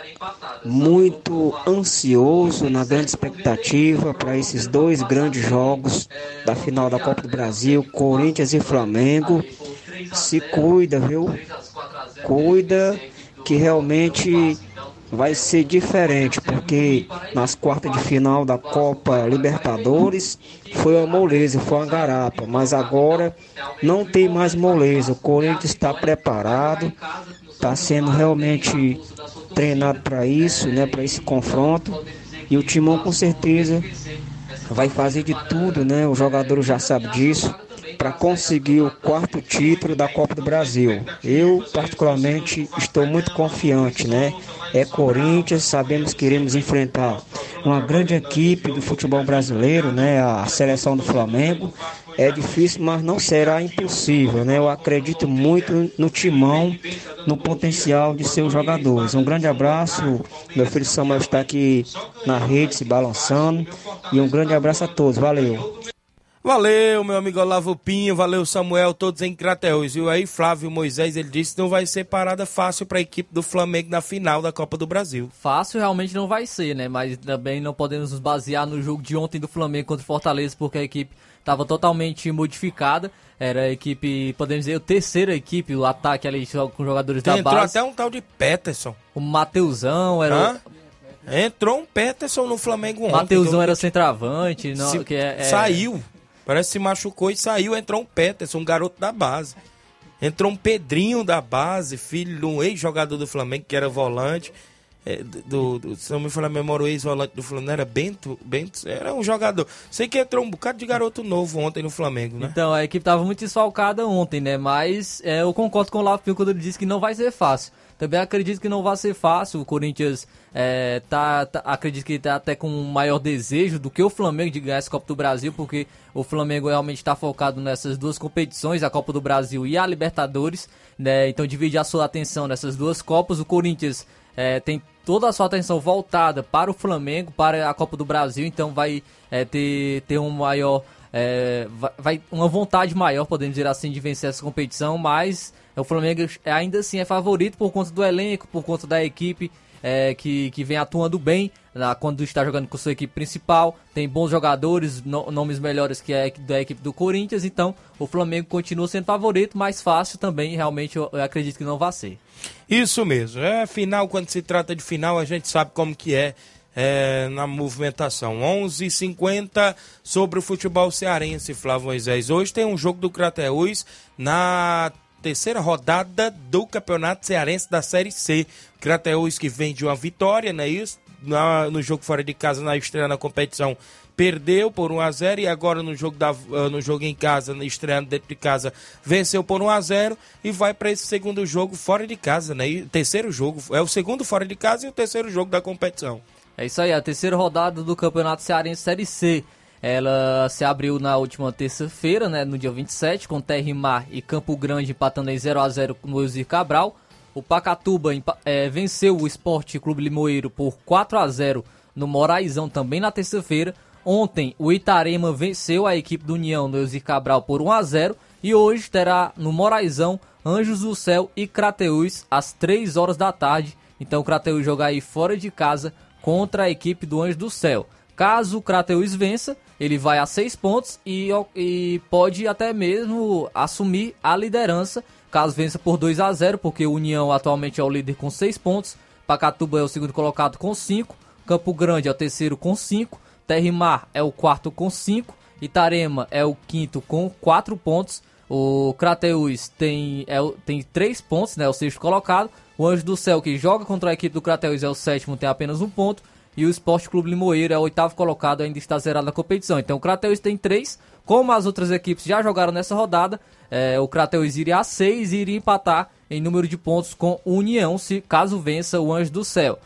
muito ansioso, na grande expectativa para esses dois grandes jogos da final da Copa do Brasil, Corinthians e Flamengo. Se cuida, viu? Cuida que realmente vai ser diferente, porque nas quartas de final da Copa Libertadores foi uma moleza, foi uma garapa, mas agora não tem mais moleza. O Corinthians está preparado, está sendo realmente treinado para isso, né, para esse confronto. E o Timão com certeza vai fazer de tudo, né? O jogador já sabe disso para conseguir o quarto título da Copa do Brasil. Eu, particularmente, estou muito confiante, né? É Corinthians, sabemos que iremos enfrentar uma grande equipe do futebol brasileiro, né? A seleção do Flamengo. É difícil, mas não será impossível, né? Eu acredito muito no timão, no potencial de seus jogadores. Um grande abraço, meu filho Samuel está aqui na rede se balançando e um grande abraço a todos. Valeu. Valeu, meu amigo Olavo Pinho, valeu Samuel, todos em Crateus. E aí, Flávio Moisés, ele disse que não vai ser parada fácil para a equipe do Flamengo na final da Copa do Brasil. Fácil realmente não vai ser, né? Mas também não podemos nos basear no jogo de ontem do Flamengo contra o Fortaleza, porque a equipe estava totalmente modificada. Era a equipe, podemos dizer, a terceira equipe, o ataque ali com jogadores da Entrou base. até um tal de Peterson. O Mateusão era. Hã? Entrou um Peterson no Flamengo ontem. Mateusão que era centroavante, não, Se- é, é- Saiu. Parece que se machucou e saiu. Entrou um Peterson, um garoto da base. Entrou um Pedrinho da base, filho de um ex-jogador do Flamengo, que era volante. É, do, do- se não me falar a memória, o ex-volante do Flamengo era Bento, Bento. Era um jogador. Sei que entrou um bocado de garoto novo ontem no Flamengo, né? Então, a equipe estava muito desfalcada ontem, né? Mas é, eu concordo com o Lavo quando ele disse que não vai ser fácil. Também acredito que não vai ser fácil. O Corinthians é, tá, tá- acredito que está até com maior desejo do que o Flamengo de ganhar essa Copa do Brasil, porque o Flamengo realmente está focado nessas duas competições, a Copa do Brasil e a Libertadores. Né? Então divide a sua atenção nessas duas Copas. O Corinthians é, tem toda a sua atenção voltada para o Flamengo, para a Copa do Brasil, então vai é, ter, ter um maior. é, vai- uma vontade maior, podemos dizer assim, de vencer essa competição, mas o Flamengo ainda assim é favorito por conta do elenco, por conta da equipe é, que, que vem atuando bem na, quando está jogando com sua equipe principal. Tem bons jogadores, no- nomes melhores que equi- da equipe do Corinthians, então o Flamengo continua sendo favorito, mais fácil também, realmente eu, eu acredito que não vai ser. Isso mesmo. É final, quando se trata de final, a gente sabe como que é, é, na movimentação. 11h50 sobre o futebol cearense, Flávio Moisés. Hoje tem um jogo do Crateús na terceira rodada do Campeonato Cearense da Série C. Crateús que vem de uma vitória, não é isso? Na- no jogo fora de casa, na estreia na competição, perdeu por 1 a 0 e agora no jogo, da, ah, no jogo em casa, estreando dentro de casa, venceu por 1 a 0 e vai para esse segundo jogo fora de casa, né? E terceiro jogo, é o segundo fora de casa e o terceiro jogo da competição. É isso aí, a terceira rodada do Campeonato Cearense Série C. Ela se abriu na última terça-feira, né, no dia 27, com Terrimar e Campo Grande empatando em 0 a 0 no Elzir Cabral. O Pacatuba eh, venceu o Esporte Clube Limoeiro por 4 a 0 no Moraizão também na terça-feira. Ontem, o Itarema venceu a equipe do União no Elzir Cabral por 1 a 0 e hoje terá no Moraizão Anjos do Céu e Crateús às 3 horas da tarde. Então o Crateús jogar aí fora de casa contra a equipe do Anjo do Céu. Caso o Crateus vença, ele vai a seis pontos e, e pode até mesmo assumir a liderança. Caso vença por 2 a 0 porque o União atualmente é o líder com seis pontos. Pacatuba é o segundo colocado com 5. Campo Grande é o terceiro com 5. Terrimar é o quarto com 5. Itarema é o quinto com 4 pontos. O Crateus tem, é, tem 3 pontos, né? O sexto colocado. O Anjo do Céu, que joga contra a equipe do Crateus, é o sétimo, tem apenas um ponto. E o Esporte Clube Limoeiro é o oitavo colocado, ainda está zerado na competição. Então o Crateus tem três. Como as outras equipes já jogaram nessa rodada, é, o Crateus iria a seis e iria empatar em número de pontos com o União, se caso vença o Anjo do Céu.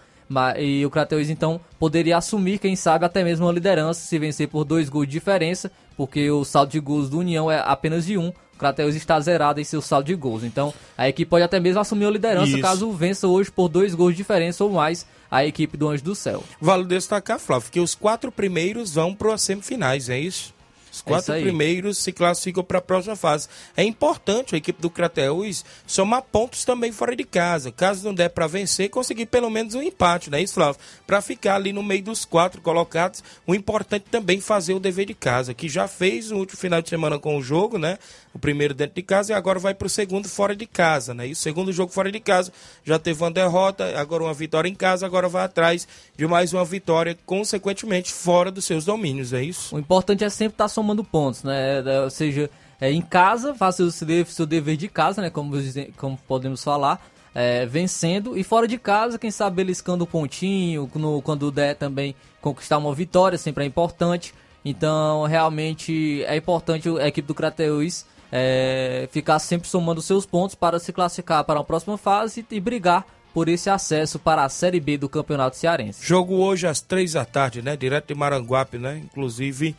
E o Crateus então poderia assumir, quem sabe, até mesmo uma liderança se vencer por dois gols de diferença, porque o saldo de gols do União é apenas de um. O Crateus está zerado em seu saldo de gols. Então, a equipe pode até mesmo assumir a liderança Isso. caso vença hoje por dois gols de diferença ou mais a equipe do Anjo do Céu. Vale destacar, Flávio, que os quatro primeiros vão para as semifinais, é isso? Os quatro aí. primeiros se classificam para a próxima fase. É importante a equipe do Crateus somar pontos também fora de casa. Caso não der para vencer, conseguir pelo menos um empate, não é isso, Flávio? Para ficar ali no meio dos quatro colocados. O importante também fazer o dever de casa, que já fez no último final de semana com o jogo, né? O primeiro dentro de casa e agora vai para o segundo fora de casa, né? E o segundo jogo fora de casa já teve uma derrota, agora uma vitória em casa, agora vai atrás de mais uma vitória, consequentemente fora dos seus domínios, é isso? O importante é sempre estar somando pontos, né? É, Ou seja, é, em casa, faça o seu dever, de casa, né? Como, como podemos falar, é, vencendo. E fora de casa, quem sabe beliscando um pontinho, no- quando der também conquistar uma vitória, sempre é importante. Então, realmente, é importante a equipe do Crateus é, ficar sempre somando seus pontos para se classificar para a próxima fase e brigar por esse acesso para a Série B do Campeonato Cearense. Jogo hoje às três da tarde, né? Direto de Maranguape, né? Inclusive,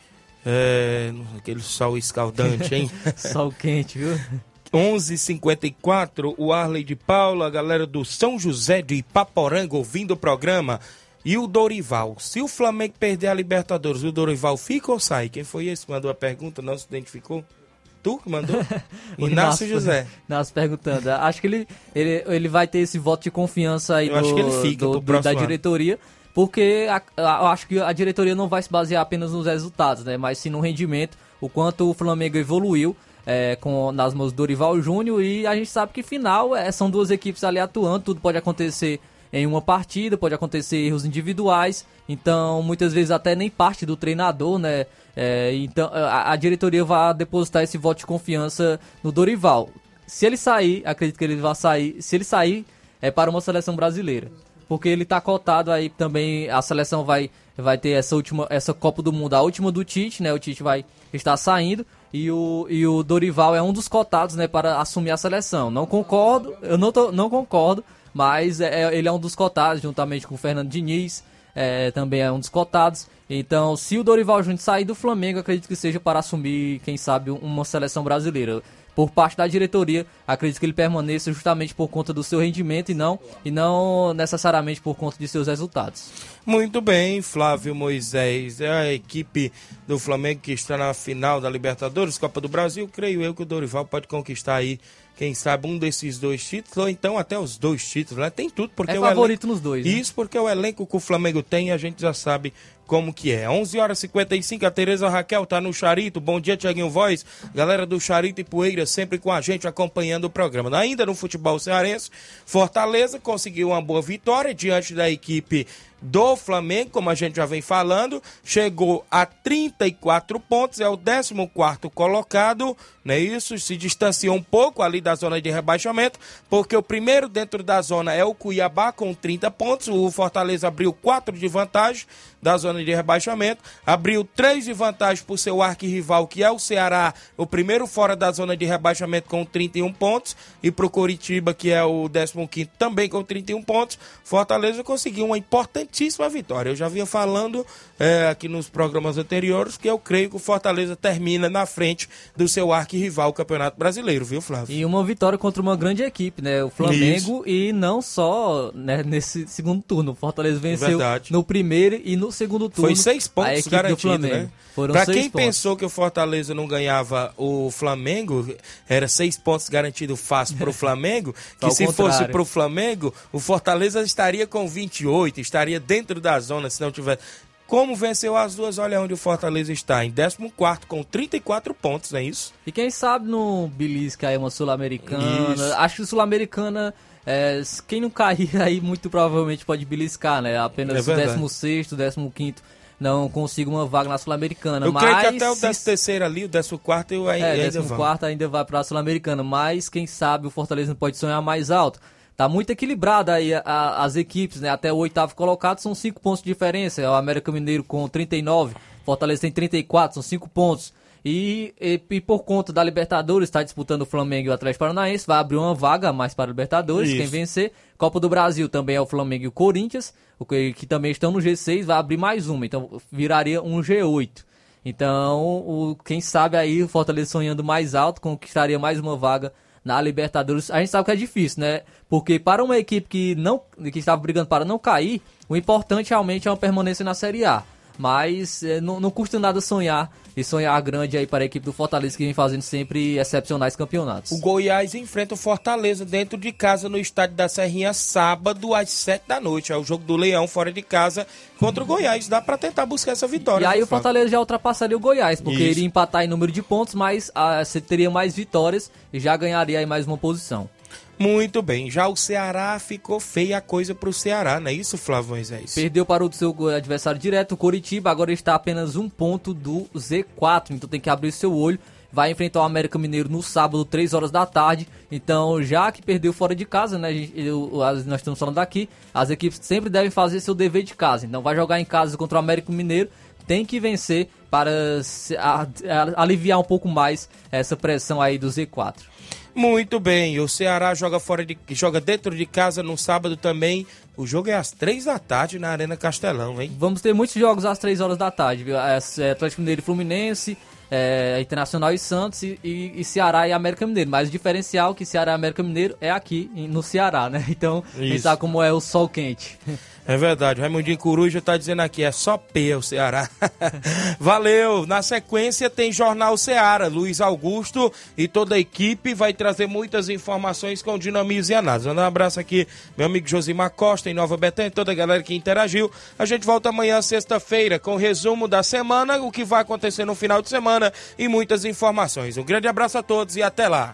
é, aquele sol escaldante, hein? Sol quente, viu? 11:54 o Arley de Paula, a galera do São José de Ipaporanga ouvindo o programa. E o Dorival, se o Flamengo perder a Libertadores, o Dorival fica ou sai? Quem foi esse que mandou a pergunta? Não se identificou? Tu que mandou? O Inácio José. Inácio perguntando. Acho que ele, ele, ele vai ter esse voto de confiança aí Eu do, acho que ele fica do- do- da diretoria, porque eu acho que a diretoria não vai se basear apenas nos resultados, né? Mas sim no rendimento, o quanto o Flamengo evoluiu. é, com, nas mãos do Dorival Júnior e a gente sabe que final é, são duas equipes ali atuando, tudo pode acontecer em uma partida, pode acontecer erros individuais, então muitas vezes até nem parte do treinador, né? É, então a, a diretoria vai depositar esse voto de confiança no Dorival. Se ele sair, acredito que ele vai sair. Se ele sair, é para uma seleção brasileira. Porque ele tá cotado aí também, a seleção vai, vai ter essa última, essa Copa do Mundo, a última do Tite, né? O Tite vai estar saindo e o, e o Dorival é um dos cotados, né, para assumir a seleção. Não concordo, eu não, tô, não concordo, mas é, é- ele é um dos cotados, juntamente com o Fernando Diniz, é, também é um dos cotados. Então, se o Dorival Júnior sair do Flamengo, acredito que seja para assumir, quem sabe, uma seleção brasileira. Por parte da diretoria, acredito que ele permaneça justamente por conta do seu rendimento e não, e não necessariamente por conta de seus resultados. Muito bem, Flávio Moisés. É a equipe do Flamengo que está na final da Libertadores, Copa do Brasil. Creio eu que o Dorival pode conquistar aí, quem sabe, um desses dois títulos, ou então até os dois títulos, né? Tem tudo, porque É o favorito elenco- nos dois, né? Isso porque o elenco que o Flamengo tem, a gente já sabe como que é. 11 horas e 55, a Tereza Raquel tá no Charito. Bom dia, Tiaguinho Voz. Galera do Charito e Poeira sempre com a gente acompanhando o programa. Ainda no futebol cearense, Fortaleza conseguiu uma boa vitória diante da equipe do Flamengo, como a gente já vem falando, chegou a 34 pontos, é o 14 colocado, não é isso? Se distanciou um pouco ali da zona de rebaixamento, porque o primeiro dentro da zona é o Cuiabá com 30 pontos, o Fortaleza abriu 4 de vantagem da zona de rebaixamento, abriu 3 de vantagem por seu arquirrival, que é o Ceará, o primeiro fora da zona de rebaixamento com 31 pontos, e pro Coritiba, que é o 15 também com 31 pontos, Fortaleza conseguiu uma importantíssima vitória. Eu já vinha falando é, aqui nos programas anteriores que eu creio que o Fortaleza termina na frente do seu arquirrival, o Campeonato Brasileiro, viu, Flávio? E uma vitória contra uma grande equipe, né? O Flamengo e não só né, nesse segundo turno. O Fortaleza venceu Verdade. no primeiro e no segundo turno. Foi seis pontos garantidos, né? Foram Pra quem pontos. pensou que o Fortaleza não ganhava o Flamengo, era seis pontos garantidos fácil pro Flamengo, que se contrário. fosse pro Flamengo, o Fortaleza estaria com 28, estaria dentro da zona se não tivesse. Como venceu as duas, olha onde o Fortaleza está, em 14 com 34 pontos, não é isso? E quem sabe no belisca aí uma sul-americana. Isso. Acho que sul-americana, é, quem não cair aí muito provavelmente pode beliscar, né? É Apenas o verdade. 16, 15 não consiga uma vaga na sul-americana. Eu mas creio que até o se- 13 terceiro ali, o 14 eu ai- É, ainda 14 vão. quarto ainda vai pra Sul-Americana, mas quem sabe o Fortaleza não pode sonhar mais alto. Tá muito equilibrada aí a- a- as equipes, né? Até o oitavo colocado são cinco pontos de diferença. O América Mineiro com 39, Fortaleza tem 34, são cinco pontos. E, e, e por conta da Libertadores, está disputando o Flamengo e o Atlético Paranaense, vai abrir uma vaga mais para a Libertadores, Isso. quem vencer. Copa do Brasil também é o Flamengo e o Corinthians, o que, que também estão no G6, vai abrir mais uma, então viraria um G8. Então, o, quem sabe aí o Fortaleza sonhando mais alto, conquistaria mais uma vaga na Libertadores. A gente sabe que é difícil, né? Porque para uma equipe que não que estava brigando para não cair, o importante realmente é uma permanência na Série A. Mas é, não, não custa nada sonhar e sonhar grande aí para a equipe do Fortaleza que vem fazendo sempre excepcionais campeonatos. O Goiás enfrenta o Fortaleza dentro de casa no estádio da Serrinha sábado às 7 da noite. É o jogo do Leão fora de casa contra o Goiás. Dá para tentar buscar essa vitória. E aí o Fortaleza já ultrapassaria o Goiás, porque Isso. iria empatar em número de pontos, mas ah, você teria mais vitórias e já ganharia aí mais uma posição. Muito bem. Já o Ceará ficou feia a coisa pro Ceará, não é isso, Flávio? Perdeu para o seu adversário direto, o Coritiba. Agora está apenas um ponto do Z4. Então tem que abrir seu olho. Vai enfrentar o América Mineiro no sábado, 3 horas da tarde. Então, já que perdeu fora de casa, né? Eu, nós estamos falando aqui. As equipes sempre devem fazer seu dever de casa. Então, vai jogar em casa contra o América Mineiro. Tem que vencer para aliviar um pouco mais essa pressão aí do Z4. Muito bem, o Ceará joga fora de, joga dentro de casa no sábado também. O jogo é às três da tarde na Arena Castelão, hein? Vamos ter muitos jogos às três horas da tarde, viu? É, é Atlético Mineiro e Fluminense, é, Internacional e Santos e, e, e, Ceará e América Mineiro. Mas o diferencial que Ceará e América Mineiro é aqui no Ceará, né? Então, Isso. sabe como é o sol quente. É verdade, Raimundinho Coruja está dizendo aqui, é só P o Ceará. Valeu! Na sequência tem Jornal Ceará, Luiz Augusto e toda a equipe vai trazer muitas informações com dinamismo e análise. Um abraço aqui, meu amigo Josimar Costa, em Nova Betânia, toda a galera que interagiu. A gente volta amanhã, sexta-feira, com o resumo da semana, o que vai acontecer no final de semana e muitas informações. Um grande abraço a todos e até lá!